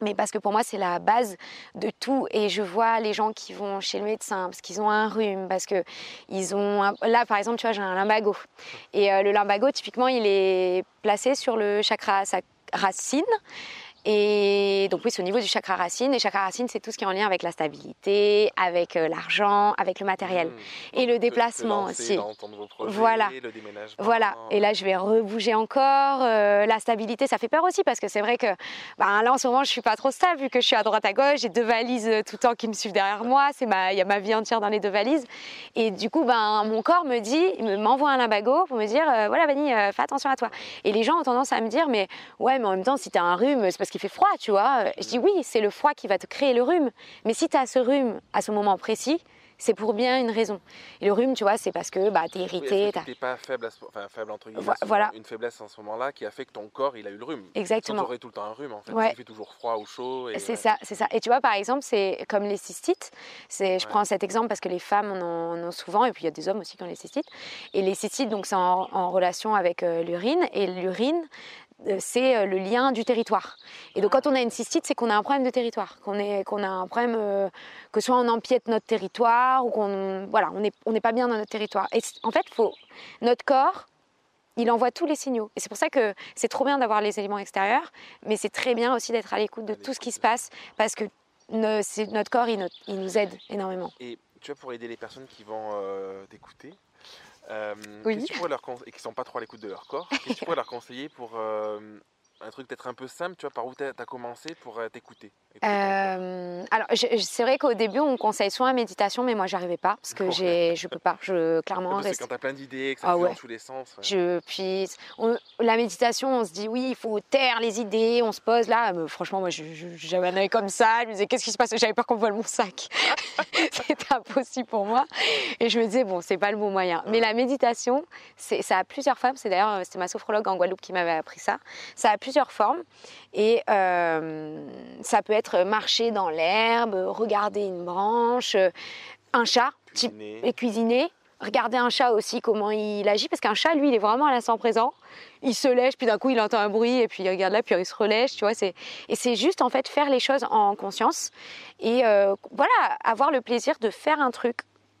S1: mais parce que pour moi c'est la base de tout et je vois les gens qui vont chez le médecin parce qu'ils ont un rhume parce que ils ont un- là par exemple tu vois j'ai un lumbago et euh, le lumbago typiquement il est placé sur le chakra sa racine et donc oui c'est au niveau du chakra racine et chakra racine c'est tout ce qui est en lien avec la stabilité avec euh, l'argent avec le matériel
S2: Mmh.
S1: et le déplacement aussi Voilà.
S2: le déménagement.
S1: voilà, et là je vais rebouger encore. Euh, la stabilité, ça fait peur aussi parce que c'est vrai que ben, là en ce moment je suis pas trop stable vu que je suis à droite à gauche, j'ai deux valises euh, tout le temps qui me suivent derrière moi, c'est ma, il y a ma vie entière dans les deux valises. Et du coup, ben mon corps me dit, il me- m'envoie un limbago pour me dire euh, voilà Vanny, euh, fais attention à toi. Et les gens ont tendance à me dire mais ouais, mais en même temps si tu as un rhume, c'est parce qu'il fait froid, tu vois. Je dis oui, c'est le froid qui va te créer le rhume. Mais si tu as ce rhume à ce moment précis, c'est pour bien une raison. Et le rhume, tu vois, c'est parce que bah, tu es
S2: Oui,
S1: irrité. t'as-
S2: tu n'es pas faible, à ce- enfin, faible entre guillemets, à
S1: voilà.
S2: une faiblesse en ce moment-là qui a fait que ton corps il a eu le rhume.
S1: Exactement.
S2: Tu aurais tout le temps un rhume en fait.
S1: Ouais.
S2: Il fait toujours froid ou chaud. et
S1: C'est ça, c'est ça. Et tu vois, par exemple, c'est comme les cystites. Je
S2: Ouais.
S1: prends cet exemple parce que les femmes en ont, en ont souvent, et puis il y a des hommes aussi qui ont les cystites. Et les cystites, donc, c'est en, en relation avec euh, l'urine. Et l'urine, euh, c'est euh, le lien du territoire. Et donc, quand on a une cystite, c'est qu'on a un problème de territoire, qu'on est, qu'on a un problème, euh, que soit on empiète notre territoire ou qu'on, voilà, on n'est on pas bien dans notre territoire. Et en fait, faut, notre corps, il envoie tous les signaux. Et c'est pour ça que c'est trop bien d'avoir les éléments extérieurs, mais c'est très bien aussi d'être à l'écoute de tout ce qui se passe, parce que ne- notre corps, il, il nous aide énormément.
S2: Et tu vois, pour aider les personnes qui vont euh, t'écouter, euh,
S1: Oui.
S2: que tu leur conse- et qui sont pas trop à l'écoute de leur corps, qu'est-ce que tu pourrais leur conseiller pour euh, un truc peut-être un peu simple, tu vois, par où tu as, commencé pour euh, t'écouter.
S1: Euh, alors, c'est vrai qu'au début, on conseille soit la méditation, mais moi, j'arrivais pas, parce que j'ai, je peux pas. Je, clairement, reste-
S2: quand tu as plein d'idées, que ça
S1: Ah ouais.
S2: dans tous les sens. ouais.
S1: Je, puis, on- la méditation, on se dit oui, il faut taire les idées, on se pose là. Mais franchement, moi, j'avais un œil comme ça. Je me disais, qu'est-ce qui se passe? J'avais peur qu'on vole mon sac. C'était impossible pour moi. Et je me disais, bon, c'est pas le bon moyen. Mais la méditation, c'est, ça a plusieurs formes. C'est d'ailleurs, c'était ma sophrologue en Guadeloupe qui m'avait appris ça. Ça a plusieurs formes. Et euh, ça peut être marcher dans l'herbe, regarder une branche, euh, un chat,
S2: Cuisiner.
S1: et cuisiner. Regarder un chat aussi, comment il agit, parce qu'un chat, lui, il est vraiment à l'instant présent. Il se lèche, puis d'un coup, il entend un bruit, et puis il regarde là, puis il se relèche, tu vois. C'est... Et c'est juste, en fait, faire les choses en conscience. Et euh, voilà, avoir le plaisir de faire un truc.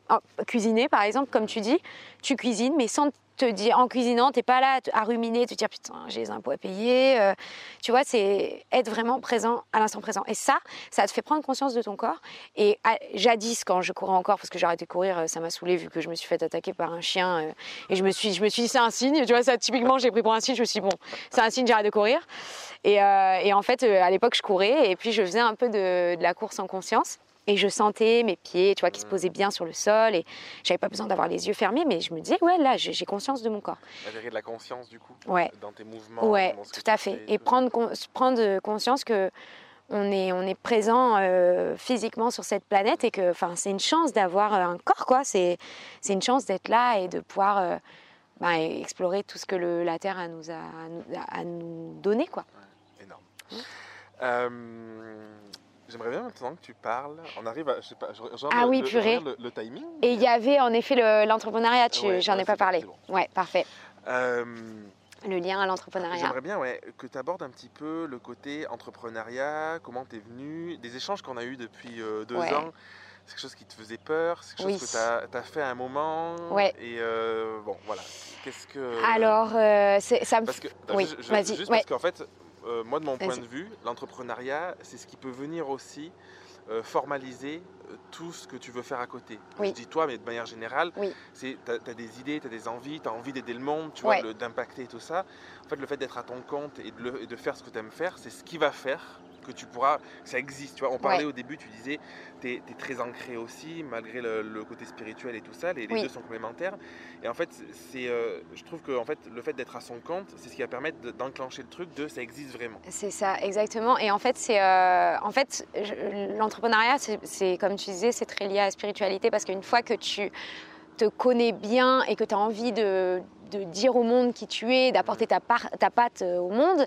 S1: En- Cuisiner, par exemple, comme tu dis, tu cuisines, mais sans te dire, en cuisinant, t'es pas là à ruminer, te dire, putain, j'ai les impôts à payer. euh, tu vois, c'est être vraiment présent à l'instant présent. Et ça, ça te fait prendre conscience de ton corps. Et jadis, quand je courais encore, parce que j'ai arrêté de courir, euh, ça m'a saoulé vu que je me suis fait attaquer par un chien. euh, et je me suis, je me suis dit, c'est un signe. Tu vois, ça, typiquement, j'ai pris pour un signe. Je me suis dit, bon, c'est un signe, j'arrête de courir. Et, et en fait, à l'époque, je courais et puis je faisais un peu de, de la course en conscience. Et je sentais mes pieds, tu vois, qui se posaient bien sur le sol. Et j'avais pas besoin d'avoir les yeux fermés, mais je me disais, ouais, là, j'ai conscience de mon corps.
S2: Avéré de la conscience du coup
S1: Ouais.
S2: dans tes mouvements.
S1: Ouais,
S2: dans
S1: tout à fait. Et
S2: tout.
S1: prendre, con- prendre conscience que on est, on est présent euh, physiquement sur cette planète et que enfin, c'est une chance d'avoir un corps, quoi. C'est une chance d'être là et de pouvoir euh, bah, explorer tout ce que le- la Terre a nous a, à nous, donner, quoi.
S2: Énorme. Euh, J'aimerais bien maintenant que tu parles. On arrive à. Je sais pas, je, je regarde
S1: Ah oui,
S2: le-
S1: purée.
S2: Le, le timing.
S1: Et il y avait en effet le- l'entrepreneuriat,
S2: Ouais,
S1: j'en ai pas parlé.
S2: bon.
S1: Ouais, parfait.
S2: Euh,
S1: Le lien à l'entrepreneuriat.
S2: J'aimerais bien ouais, que tu abordes un petit peu le côté entrepreneuriat, comment tu es venu, des échanges qu'on a eus depuis euh, deux
S1: Ouais.
S2: ans. C'est quelque chose qui te faisait peur, c'est quelque
S1: Oui.
S2: chose que tu as, fait à un moment.
S1: Ouais.
S2: Et euh, bon, voilà. Qu'est-ce que.
S1: Alors, ça me
S2: Parce que,
S1: Oui,
S2: je- juste
S1: ouais.
S2: parce qu'en fait, euh, moi de mon point de vue, l'entrepreneuriat, c'est ce qui peut venir aussi euh, formaliser euh, tout ce que tu veux faire à côté.
S1: Oui.
S2: Je dis toi, mais de manière générale,
S1: Oui.
S2: c'est tu as, des idées, tu as des envies, tu as envie d'aider le monde, tu vois,
S1: Ouais.
S2: d'impacter tout ça. En fait, le fait d'être à ton compte et de, le- et de faire ce que tu aimes faire, c'est ce qui va faire que tu pourras, que ça existe. Tu vois, on parlait
S1: Ouais.
S2: au début, tu disais, tu es, très ancré aussi, malgré le, le côté spirituel et tout ça, les, les
S1: Oui.
S2: deux sont complémentaires. Et en fait, c'est, euh, je trouve que en fait, le fait d'être à son compte, c'est ce qui va permettre de- d'enclencher le truc de ça existe vraiment.
S1: C'est ça, exactement. Et en fait, c'est, euh, en fait, je- l'entrepreneuriat, c'est, comme tu disais, c'est très lié à la spiritualité parce qu'une fois que tu te connais bien et que tu as envie de, de dire au monde qui tu es, d'apporter ta, part, ta patte euh, au monde,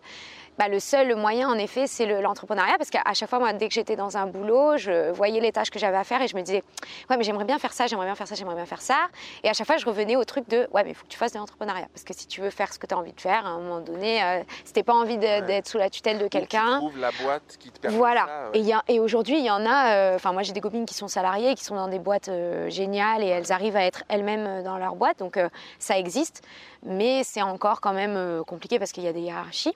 S1: bah, le seul moyen, en effet, c'est le- l'entrepreneuriat. parce qu'à chaque fois, moi, dès que j'étais dans un boulot, je voyais les tâches que j'avais à faire et je me disais, ouais, mais j'aimerais bien faire ça, j'aimerais bien faire ça, j'aimerais bien faire ça. Et à chaque fois, je revenais au truc de, ouais, mais il faut que tu fasses de l'entrepreneuriat. Parce que si tu veux faire ce que tu as envie de faire, à un moment donné, euh, si t'es pas envie d'être sous la tutelle de quelqu'un.
S2: Trouve la boîte qui te permet
S1: Voilà.
S2: ça, ouais.
S1: Et, il y a- et aujourd'hui, il y en a. euh, Enfin, moi, j'ai des copines qui sont salariées, qui sont dans des boîtes euh, géniales et elles arrivent à être elles-mêmes euh, dans leur boîte. Donc, ça existe. Mais c'est encore quand même compliqué parce qu'il y a des hiérarchies.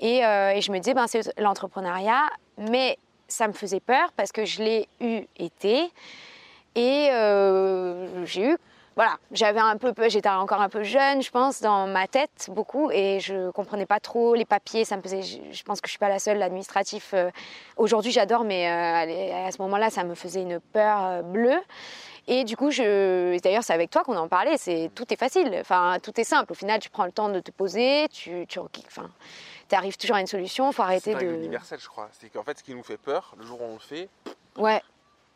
S1: Et, euh, et je me disais, ben, c'est l'entrepreneuriat. Mais ça me faisait peur parce que je l'ai eu été. Et euh, j'ai eu. Voilà, j'avais un peu, j'étais encore un peu jeune, je pense, dans ma tête beaucoup, et je comprenais pas trop les papiers. Ça me faisait, je, pense que je suis pas la seule, l'administratif. euh, Aujourd'hui, j'adore, mais à ce moment-là, ça me faisait une peur bleue. Et du coup, d'ailleurs, c'est avec toi qu'on en parlait. C'est tout est facile, enfin tout est simple. Au final, tu prends le temps de te poser, tu, tu enfin, arrives toujours à une solution. Il faut
S2: C'est
S1: arrêter de.
S2: universelle, je crois. C'est qu'en fait, ce qui nous fait peur, le jour où on le fait,
S1: Ouais,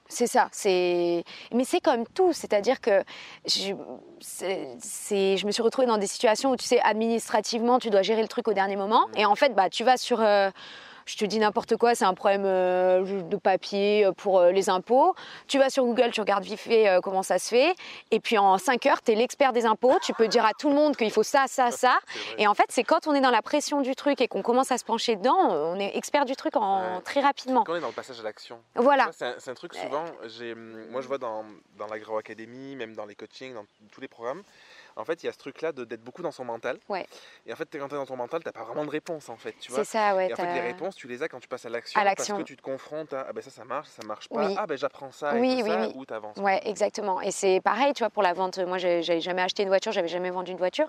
S1: c'est ça. C'est, mais c'est comme tout, c'est-à-dire que je, c'est, c'est- je me suis retrouvée dans des situations où tu sais administrativement, tu dois gérer le truc au dernier moment, et en fait, bah, tu vas sur euh, je te dis n'importe quoi, c'est un problème euh, de papier pour euh, les impôts. Tu vas sur Google, tu regardes vite fait euh, comment ça se fait. Et puis en 5 heures, tu es l'expert des impôts. Tu peux dire à tout le monde qu'il faut ça, ça, ça. Et en fait, c'est quand on est dans la pression du truc et qu'on commence à se pencher dedans, on est expert du truc en
S2: Ouais.
S1: très rapidement.
S2: Quand on est dans le passage à l'action.
S1: Voilà.
S2: C'est un, truc souvent, moi je vois dans, dans l'agro-académie, même dans les coachings, dans tous les programmes, en fait il y a ce truc là d'être beaucoup dans son mental.
S1: Ouais.
S2: Et en fait quand tu es dans ton mental, tu pas vraiment de réponse en fait. Tu vois
S1: C'est ça, ouais.
S2: et en fait,
S1: t'as-
S2: les réponses, tu les as quand tu passes à l'action. Parce que tu te confrontes à ah ben ça, ça marche, ça marche pas.
S1: Oui.
S2: Ah ben j'apprends ça et
S1: Oui,
S2: tout
S1: oui,
S2: ça,
S1: oui.
S2: ou t'avances.
S1: Ouais, exactement. Et c'est pareil, tu vois, pour la vente. Moi, j'avais jamais acheté une voiture, j'avais jamais vendu une voiture.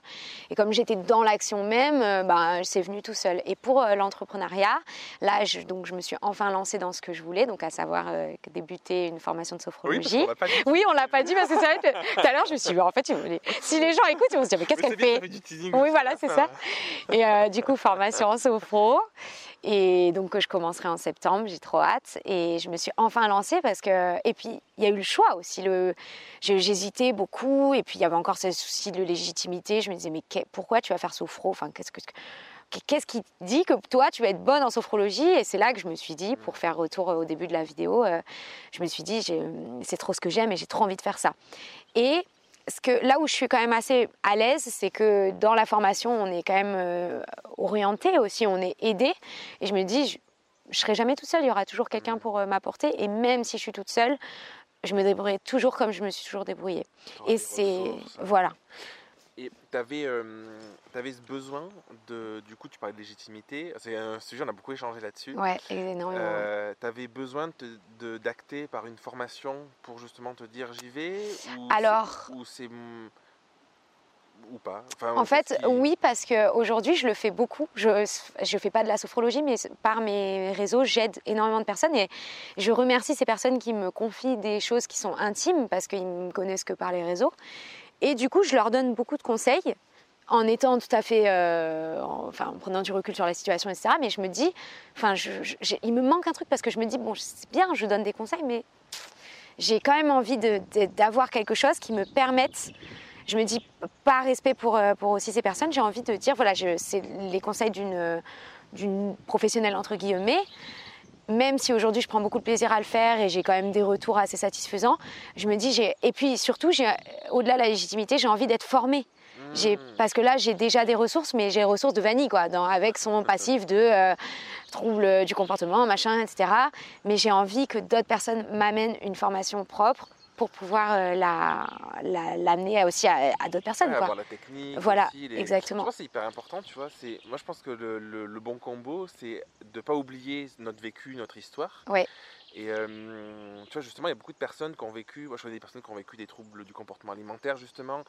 S1: Et comme j'étais dans l'action même, euh, ben, c'est venu tout seul. Et pour euh, l'entrepreneuriat, là, je, donc, je me suis enfin lancée dans ce que je voulais, donc à savoir euh, débuter une formation de
S2: Oui,
S1: sophrologie.
S2: qu'on l'a pas dit.
S1: Oui, on l'a pas dit parce que c'est vrai tout à l'heure, je me suis dit, en fait, si les gens écoutent, ils vont se dire, mais qu'est-ce qu'elle fait
S2: ça fait du teasing
S1: Oui, voilà,
S2: la
S1: c'est ça. Et euh, du coup, formation en sophro. Et donc, je commencerai en septembre, j'ai trop hâte. Et je me suis enfin lancée parce que. Et puis, il y a eu le choix aussi. Le... J'hésitais beaucoup. Et puis, il y avait encore ce souci de légitimité. Je me disais, mais pourquoi tu vas faire sophro? Enfin, qu'est-ce, que... qu'est-ce qui dit que toi, tu vas être bonne en sophrologie? Et c'est là que je me suis dit, pour faire retour au début de la vidéo, euh, je me suis dit, c'est trop ce que j'aime et j'ai trop envie de faire ça. Et ce que, là où je suis quand même assez à l'aise, c'est que dans la formation, on est quand même euh, orienté aussi, on est aidé. Et je me dis, je, je serai jamais toute seule, il y aura toujours quelqu'un pour euh, m'apporter. Et même si je suis toute seule, je me débrouillerai toujours comme je me suis toujours débrouillée. Et c'est. Voilà.
S2: Et tu avais, ce besoin de. Du coup, tu parlais de légitimité. C'est un sujet, on a beaucoup échangé là-dessus.
S1: Ouais, énormément.
S2: tu avais besoin de te- de- d'acter par une formation pour justement te dire j'y vais ou
S1: Alors-
S2: ou c'est ou pas? Enfin,
S1: En fait,
S2: qui-
S1: oui, parce qu'aujourd'hui, je le fais beaucoup. Je ne fais pas de la sophrologie, mais par mes réseaux, j'aide énormément de personnes. Et je remercie ces personnes qui me confient des choses qui sont intimes, parce qu'ils ne me connaissent que par les réseaux. Et du coup, je leur donne beaucoup de conseils, en étant tout à fait... euh, en, enfin, en prenant du recul sur la situation, etc. Mais je me dis... Enfin, il me manque un truc, parce que je me dis, bon, c'est bien, je donne des conseils, mais j'ai quand même envie d'avoir quelque chose qui me permette je me dis, par respect pour, euh, pour aussi ces personnes, j'ai envie de dire, voilà, c'est les conseils d'une d'une professionnelle, entre guillemets. Même si aujourd'hui je prends beaucoup de plaisir à le faire et j'ai quand même des retours assez satisfaisants, je me dis, j'ai et puis surtout, j'ai au-delà de la légitimité, j'ai envie d'être formée. J'ai-
S2: Mm.
S1: Parce que là, j'ai déjà des ressources, mais j'ai les ressources de vanille, quoi, dans- avec son passif de euh, troubles du comportement, machin, etc. Mais j'ai envie que d'autres personnes m'amènent une formation propre pour pouvoir euh, la- la- l'amener aussi à, à d'autres personnes.
S2: Ouais,
S1: quoi.
S2: avoir la technique.
S1: Voilà,
S2: aussi, les-
S1: exactement.
S2: Tu vois, c'est hyper important, tu vois. C'est, moi, je pense que le, le- le bon combo, c'est de pas oublier notre vécu, notre histoire.
S1: Ouais.
S2: Et euh, tu vois, justement, il y a beaucoup de personnes qui ont vécu, moi je connais des personnes qui ont vécu des troubles du comportement alimentaire, justement,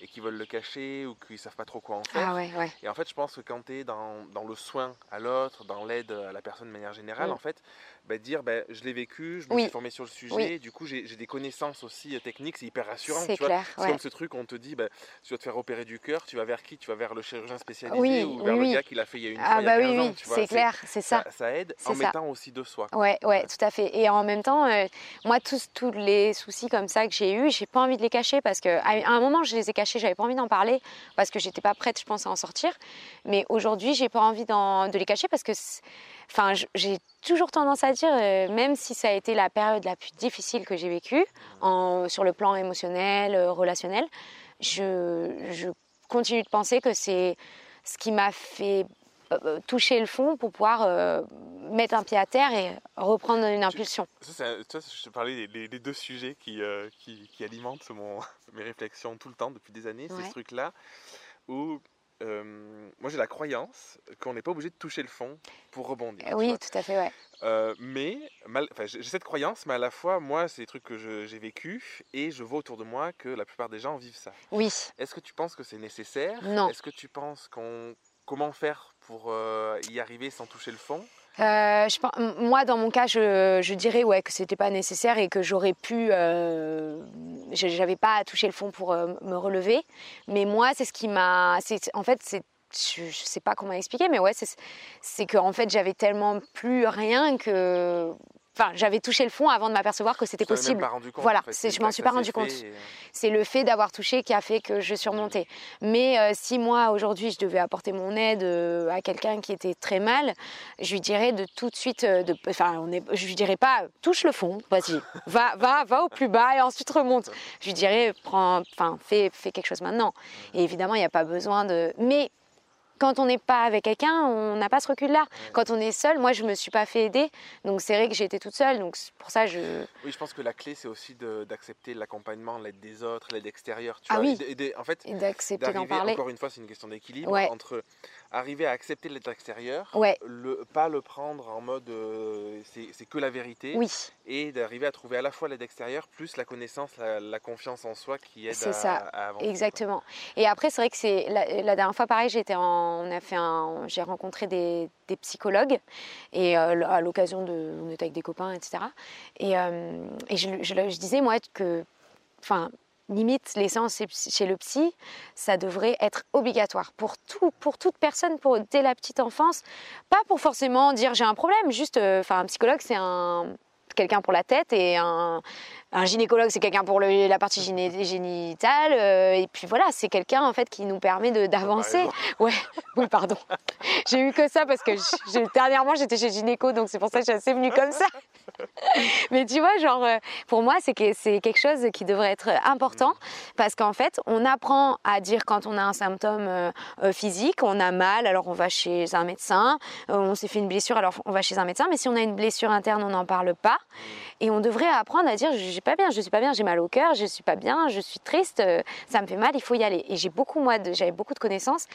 S2: et qui veulent le cacher ou qui savent pas trop quoi en faire.
S1: Ah ouais, ouais.
S2: Et en fait, je pense que quand tu es dans, dans le soin à l'autre, dans l'aide à la personne de manière générale, en fait, bah, dire bah, je l'ai vécu, je me
S1: Oui.
S2: suis formé sur le sujet,
S1: Oui.
S2: du coup j'ai des connaissances aussi euh, techniques, c'est hyper rassurant.
S1: C'est clair,
S2: C'est
S1: ouais.
S2: comme ce truc, on te dit, bah, tu dois te faire opérer du cœur, tu vas vers qui? Tu vas vers le chirurgien spécialisé
S1: Oui,
S2: ou vers
S1: oui,
S2: le gars qui l'a fait il y a une
S1: Ah
S2: fois,
S1: bah
S2: il y a
S1: oui,
S2: 15 ans,
S1: oui,
S2: tu vois.
S1: c'est clair, c'est ça.
S2: Ça, ça aide en
S1: ça.
S2: mettant aussi de soi.
S1: Ouais, ouais, tout à fait. Et en même temps, euh, moi, tous, tous les soucis comme ça que j'ai eus, j'ai pas envie de les cacher parce que à un moment, je les ai cachés j'avais pas envie d'en parler parce que j'étais pas prête, je pense, à en sortir. Mais aujourd'hui, j'ai pas envie de les cacher parce que, enfin, j'ai toujours tendance à dire, euh, même si ça a été la période la plus difficile que j'ai vécue, sur le plan émotionnel, euh, relationnel, je continue de penser que c'est ce qui m'a fait euh, toucher le fond pour pouvoir euh, mettre un pied à terre et reprendre une impulsion.
S2: Ça, je te parlais des, deux sujets qui, euh, qui, qui, alimentent mon, mes réflexions tout le temps depuis des années, c'est ce truc-là où moi j'ai la croyance qu'on n'est pas obligé de toucher le fond pour rebondir.
S1: Oui, tout à fait,
S2: ouais. mais j'ai cette croyance, mais à la fois, moi, c'est des trucs que j'ai vécu et je vois autour de moi que la plupart des gens vivent ça.
S1: Oui.
S2: Est-ce que tu penses que c'est nécessaire?
S1: Non.
S2: Est-ce que tu penses qu'on comment faire pour euh, y arriver sans toucher le fond?
S1: Euh, moi, dans mon cas, je, dirais ouais, que c'était pas nécessaire et que j'aurais pu. Euh, j'avais pas à toucher le fond pour euh, me relever. Mais moi, c'est ce qui m'a. En fait, je, ne sais pas comment expliquer, mais ouais, c'est que fait, j'avais tellement plus rien que Enfin, j'avais touché le fond avant de m'apercevoir que c'était possible.
S2: Pas rendu compte,
S1: voilà,
S2: en fait.
S1: je m'en suis pas rendu compte. Euh. C'est le fait d'avoir touché qui a fait que je suis remontée. Mais euh, si moi aujourd'hui je devais apporter mon aide euh, à quelqu'un qui était très mal, je lui dirais de tout de suite, de, enfin, on est, je lui dirais pas touche le fond, vas-y, va, va, va au plus bas et ensuite remonte. Je lui dirais prends, enfin, fais, fais quelque chose maintenant. Et évidemment, il n'y a pas besoin de, mais quand on n'est pas avec quelqu'un, on n'a pas ce recul-là. Quand on est seul, moi, je me suis pas fait aider, donc c'est vrai que j'étais toute seule, donc pour ça, je.
S2: Oui, je pense que la clé, c'est aussi d'accepter l'accompagnement, l'aide des autres, l'aide extérieure.
S1: Tu ah oui.
S2: en fait,
S1: d'accepter d'en parler.
S2: Encore une fois, c'est une question d'équilibre entre arriver à accepter l'aide extérieure,
S1: ouais.
S2: le, pas le prendre en mode euh, c'est que la vérité,
S1: oui.
S2: et d'arriver à trouver à la fois l'aide extérieure plus la connaissance, la, confiance en soi qui aide à,
S1: ça.
S2: à avancer.
S1: Exactement. Et après, c'est vrai que c'est la, la, dernière fois, pareil, j'étais en on a fait j'ai rencontré des, psychologues et euh, à l'occasion de, on était avec des copains, etc. Et, euh, et je, je, disais moi que, enfin, limite les séances chez le psy, ça devrait être obligatoire pour tout, pour toute personne, pour dès la petite enfance, pas pour forcément dire j'ai un problème, juste, euh, enfin, un psychologue c'est un quelqu'un pour la tête et un, un gynécologue, c'est quelqu'un pour la partie génitale. Euh, et puis voilà, c'est quelqu'un en fait qui nous permet d'avancer. Ouais, oui, pardon. J'ai eu que ça parce que dernièrement j'étais chez gynéco, donc c'est pour ça que je suis assez venue comme ça. Mais tu vois, genre, euh, pour moi, c'est que quelque chose qui devrait être important parce qu'en fait, on apprend à dire quand on a un symptôme euh, physique, on a mal, alors on va chez un médecin. on s'est fait une blessure, alors on va chez un médecin. Mais si on a une blessure interne, on n'en parle pas. Et on devrait apprendre à dire j'ai pas bien, je suis pas bien, j'ai mal au cœur, je suis pas bien, je suis triste, euh, ça me fait mal, il faut y aller. Et j'ai beaucoup moi, j'avais beaucoup de connaissances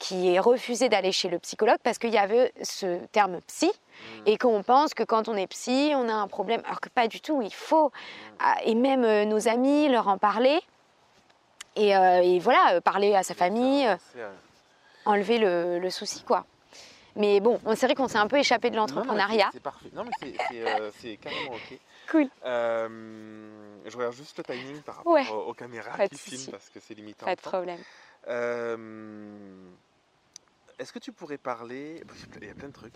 S1: qui refusaient d'aller chez le psychologue parce qu'il y avait ce terme psy mmh. et qu'on pense que quand on est psy, on a un problème, alors que pas du tout. Il faut mmh. ah, et même euh, nos amis leur en parler et, euh, voilà, parler à sa famille, enlever le, le souci quoi. Mais bon, c'est vrai qu'on s'est un peu échappé de l'entrepreneuriat.
S2: C'est parfait. Non, mais c'est carrément OK.
S1: Cool.
S2: Euh, je regarde juste le timing par rapport aux, caméras qui filment parce que c'est limitant.
S1: Pas de problème.
S2: Euh, est-ce que tu pourrais parler. Il y a plein de trucs.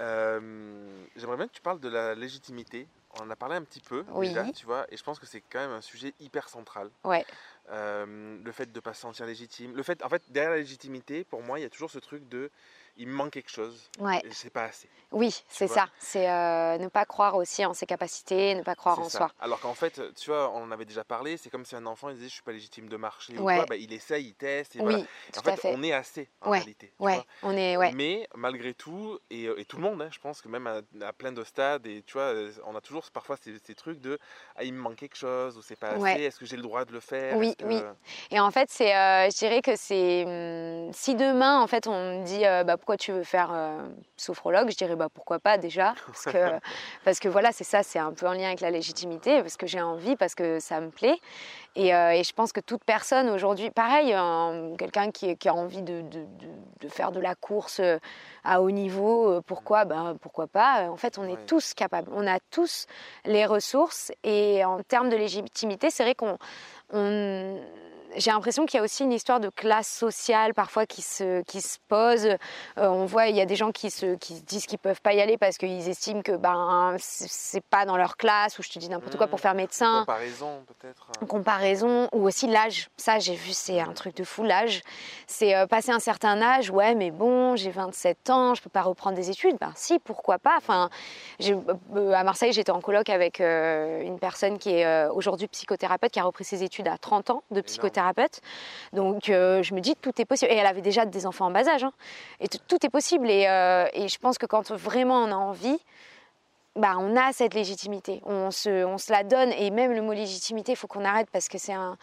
S2: Euh, j'aimerais bien que tu parles de la légitimité. On en a parlé un petit peu déjà, tu vois, et je pense que c'est quand même un sujet hyper central.
S1: Ouais.
S2: le fait de ne pas se sentir légitime. Le fait, en fait, derrière la légitimité, pour moi, il y a toujours ce truc de il me manque quelque chose.
S1: Ouais.
S2: Et c'est pas assez.
S1: Oui, c'est ça. C'est euh, ne pas croire aussi en ses capacités, ne pas croire en soi.
S2: Alors qu'en fait, tu vois, on en avait déjà parlé, c'est comme si un enfant il disait je suis pas légitime de marcher ou quoi, bah, il essaye, il teste. Et
S1: oui,
S2: voilà.
S1: tout
S2: en fait, on est assez en réalité.
S1: Ouais, on est, ouais.
S2: Mais malgré tout, et, et tout le monde, hein, je pense que même à, plein de stades, et tu vois, on a toujours parfois ces, ces trucs de ah, il me manque quelque chose ou c'est pas assez, est-ce que j'ai le droit de le faire?
S1: Oui, oui. Et en fait, c'est, euh, je dirais que c'est hum, si demain, en fait, on me dit euh, bah, pourquoi tu veux faire euh, sophrologue, je dirais bah, pourquoi pas déjà. Parce que, parce que voilà, c'est ça, c'est un peu en lien avec la légitimité, parce que j'ai envie, parce que ça me plaît. Et, euh, et je pense que toute personne aujourd'hui, pareil, quelqu'un qui, qui, a envie de, de, de, faire de la course euh, à haut niveau, pourquoi? Ben, Pourquoi pas? En fait, on est tous capables, on a tous les ressources. Et en termes de légitimité, c'est vrai qu'on. On, j'ai l'impression qu'il y a aussi une histoire de classe sociale parfois qui se, qui se pose. Euh, on voit, il y a des gens qui se, qui disent qu'ils peuvent pas y aller parce qu'ils estiment que ben c'est pas dans leur classe ou je te dis n'importe quoi pour faire médecin.
S2: Comparaison peut-être.
S1: Comparaison ou aussi l'âge. Ça, j'ai vu, c'est un truc de fou. L'âge, c'est euh, passer un certain âge. Ouais, mais bon, j'ai 27 ans, je peux pas reprendre des études. Ben si, pourquoi pas? Enfin, euh, à Marseille, j'étais en colloque avec une personne qui est aujourd'hui psychothérapeute qui a repris ses études à 30 ans de Donc euh, je me dis tout est possible. Et elle avait déjà des enfants en bas âge. Hein. Et tout est possible. Euh, et, je pense que quand vraiment on a envie, bah, on a cette légitimité. On se, on se la donne. Et même le mot légitimité, il faut qu'on arrête parce que c'est un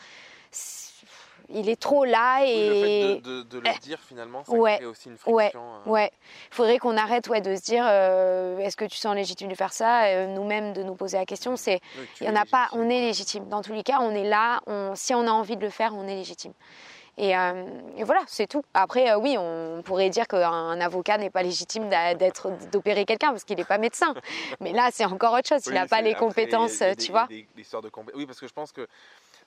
S1: il est trop là et
S2: le fait de, le eh. dire finalement ça crée aussi une friction
S1: ouais euh. ouais il faudrait qu'on arrête ouais de se dire euh, est-ce que tu sens légitime de faire ça euh, nous-mêmes de nous poser la question c'est il y en a pas on est légitime dans tous les cas on est là on, si on a envie de le faire on est légitime et, voilà, c'est tout. Après, oui, on pourrait dire qu'un avocat n'est pas légitime d'être d'opérer quelqu'un parce qu'il n'est pas médecin. Mais là, c'est encore autre chose. Il n'a pas les compétences, tu vois.
S2: de Oui, parce que je pense que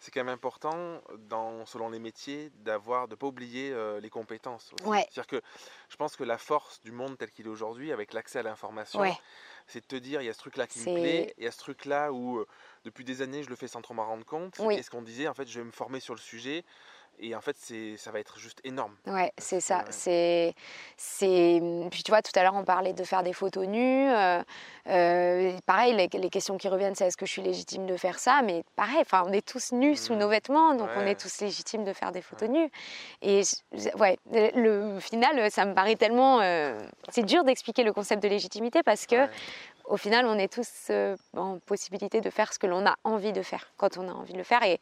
S2: c'est quand même important, dans, selon les métiers, d'avoir, de ne pas oublier euh, les compétences. C'est-à-dire que je pense que la force du monde tel qu'il est aujourd'hui, avec l'accès à l'information, c'est de te dire, il y a ce truc-là qui me plaît, il y a ce truc-là où, euh, depuis des années, je le fais sans trop m'en rendre compte. Et ce qu'on disait, en fait, je vais me former sur le sujet. Et en fait, ça va être juste énorme.
S1: Ouais, c'est ça. C'est, c'est. Puis tu vois, tout à l'heure, on parlait de faire des photos nues. Euh, euh, pareil, les, questions qui reviennent, c'est est-ce que je suis légitime de faire ça? Mais pareil, enfin, on est tous nus sous nos mmh. vêtements, donc on est tous légitimes de faire des photos nues. Et ouais, le, final, ça me paraît tellement. Euh, c'est dur d'expliquer le concept de légitimité parce que au final, on est tous euh, en possibilité de faire ce que l'on a envie de faire quand on a envie de le faire. Et,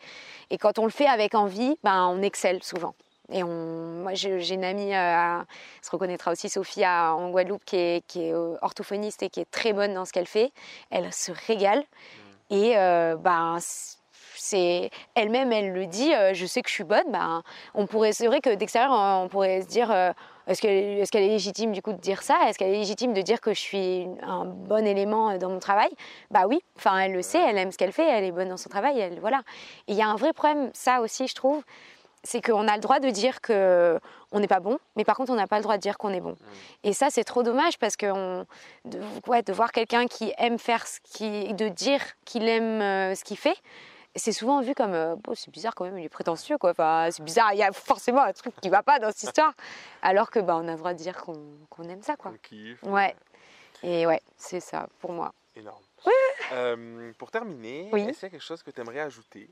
S1: et quand on le fait avec envie, ben, on excelle souvent. Et on, moi, j'ai une amie, euh, se reconnaîtra aussi, Sophie, en Guadeloupe, qui est, qui est, euh, orthophoniste et qui est très bonne dans ce qu'elle fait. Elle se régale. Mm. Et ben, c'est elle-même, elle le dit, je sais que je suis bonne. Ben, on pourrait, c'est vrai que d'extérieur, on pourrait se dire est-ce qu'elle est, est, légitime du coup de dire ça? Est-ce qu'elle est légitime de dire que je suis un bon élément dans mon travail? Bah oui, enfin elle le sait, elle aime ce qu'elle fait, elle est bonne dans son travail, elle, voilà. il y a un vrai problème, ça aussi je trouve, c'est qu'on a le droit de dire que on n'est pas bon, mais par contre on n'a pas le droit de dire qu'on est bon. Mmh. Et ça c'est trop dommage parce que de, ouais, de voir quelqu'un qui aime faire ce qui, de dire qu'il aime euh, ce qu'il fait, c'est souvent vu comme euh, c'est bizarre quand même, il est prétentieux quoi. Enfin, c'est bizarre, il y a forcément un truc qui va pas dans cette histoire. Alors que bah, on a le droit de dire qu'on aime ça quoi.
S2: Kiffe,
S1: ouais. Et ouais, c'est ça pour moi.
S2: Énorme. Euh, pour terminer, est-ce qu'il y a quelque chose que tu aimerais ajouter?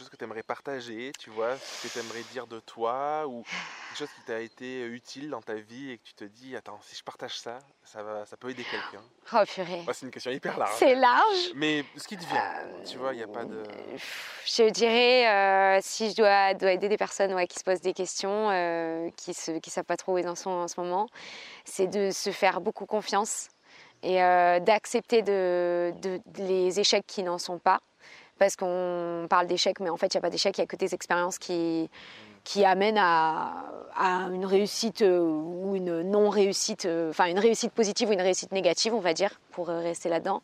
S2: Chose que tu aimerais partager, tu vois, ce que tu aimerais dire de toi ou quelque chose qui t'a été utile dans ta vie et que tu te dis, attends, si je partage ça, ça, va, ça peut aider quelqu'un
S1: Oh purée.
S2: c'est une question hyper large.
S1: C'est large.
S2: Mais ce qui te vient, tu vois, il n'y a pas de...
S1: Euh, je dirais, euh, si je dois, dois, aider des personnes ouais, qui se posent des questions, euh, qui ne qui savent pas trop où ils en sont en ce moment, c'est de se faire beaucoup confiance et d'accepter de, de, les échecs qui n'en sont pas parce qu'on parle d'échecs, mais en fait, il n'y a pas d'échecs, il n'y a que des expériences qui, amènent à, une réussite euh, ou une non-réussite, euh, enfin une réussite positive ou une réussite négative, on va dire, pour euh, rester là-dedans.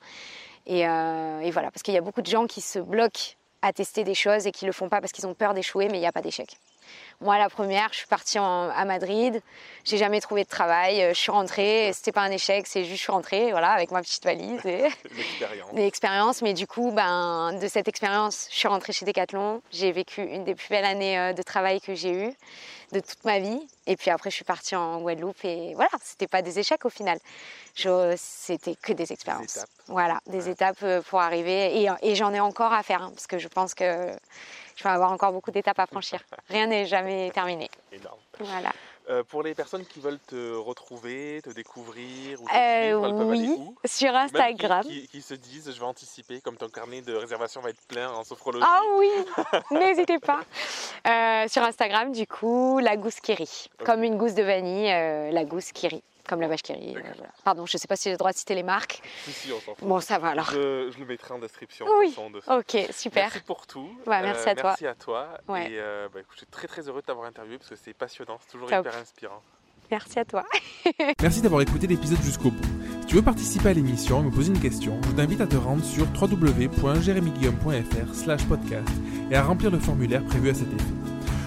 S1: Et, voilà, parce qu'il y a beaucoup de gens qui se bloquent à tester des choses et qui ne le font pas parce qu'ils ont peur d'échouer, mais il n'y a pas d'échec. Moi, la première, je suis partie à Madrid. J'ai jamais trouvé de travail. Euh, je suis rentrée. C'était pas un échec, c'est juste je suis rentrée, voilà, avec ma petite valise et l'expérience. Mais du coup, ben, de cette expérience, je suis rentrée chez Decathlon. J'ai vécu une des plus belles années euh, de travail que j'ai eues de toute ma vie. Et puis après, je suis partie en Guadeloupe et voilà, c'était pas des échecs au final. C'était que des expériences. voilà, des étapes euh, pour arriver. Et, et j'en ai encore à faire hein, parce que je pense que je vais avoir encore beaucoup d'étapes à franchir. Rien n'est jamais terminé.
S2: Énorme.
S1: Voilà.
S2: Euh, pour les personnes qui veulent te retrouver, te découvrir, ou
S1: euh, oui, sur Instagram.
S2: Qui, se disent, je vais anticiper, comme ton carnet de réservation va être plein en sophrologie.
S1: Ah oui, n'hésitez pas. Euh, sur Instagram, du coup, la gousse qui rit. Comme une gousse de vanille, la gousse qui rit comme la vache qui rit. Euh, Pardon, je ne sais pas si j'ai le droit de citer les marques.
S2: Si, si, on s'en fout.
S1: Bon, ça va alors.
S2: Je, le mettrai en description.
S1: Oui. Ok, super.
S2: Merci pour tout.
S1: merci à toi.
S2: Merci à toi. Et euh, bah, je suis très très heureux de t'avoir interviewé parce que c'est passionnant, c'est toujours hyper inspirant.
S1: Merci à toi.
S2: Merci d'avoir écouté l'épisode jusqu'au bout. Si tu veux participer à l'émission et me poser une question, je t'invite à te rendre sur www.jeremyguillaume.fr slash podcast et à remplir le formulaire prévu à cet effet.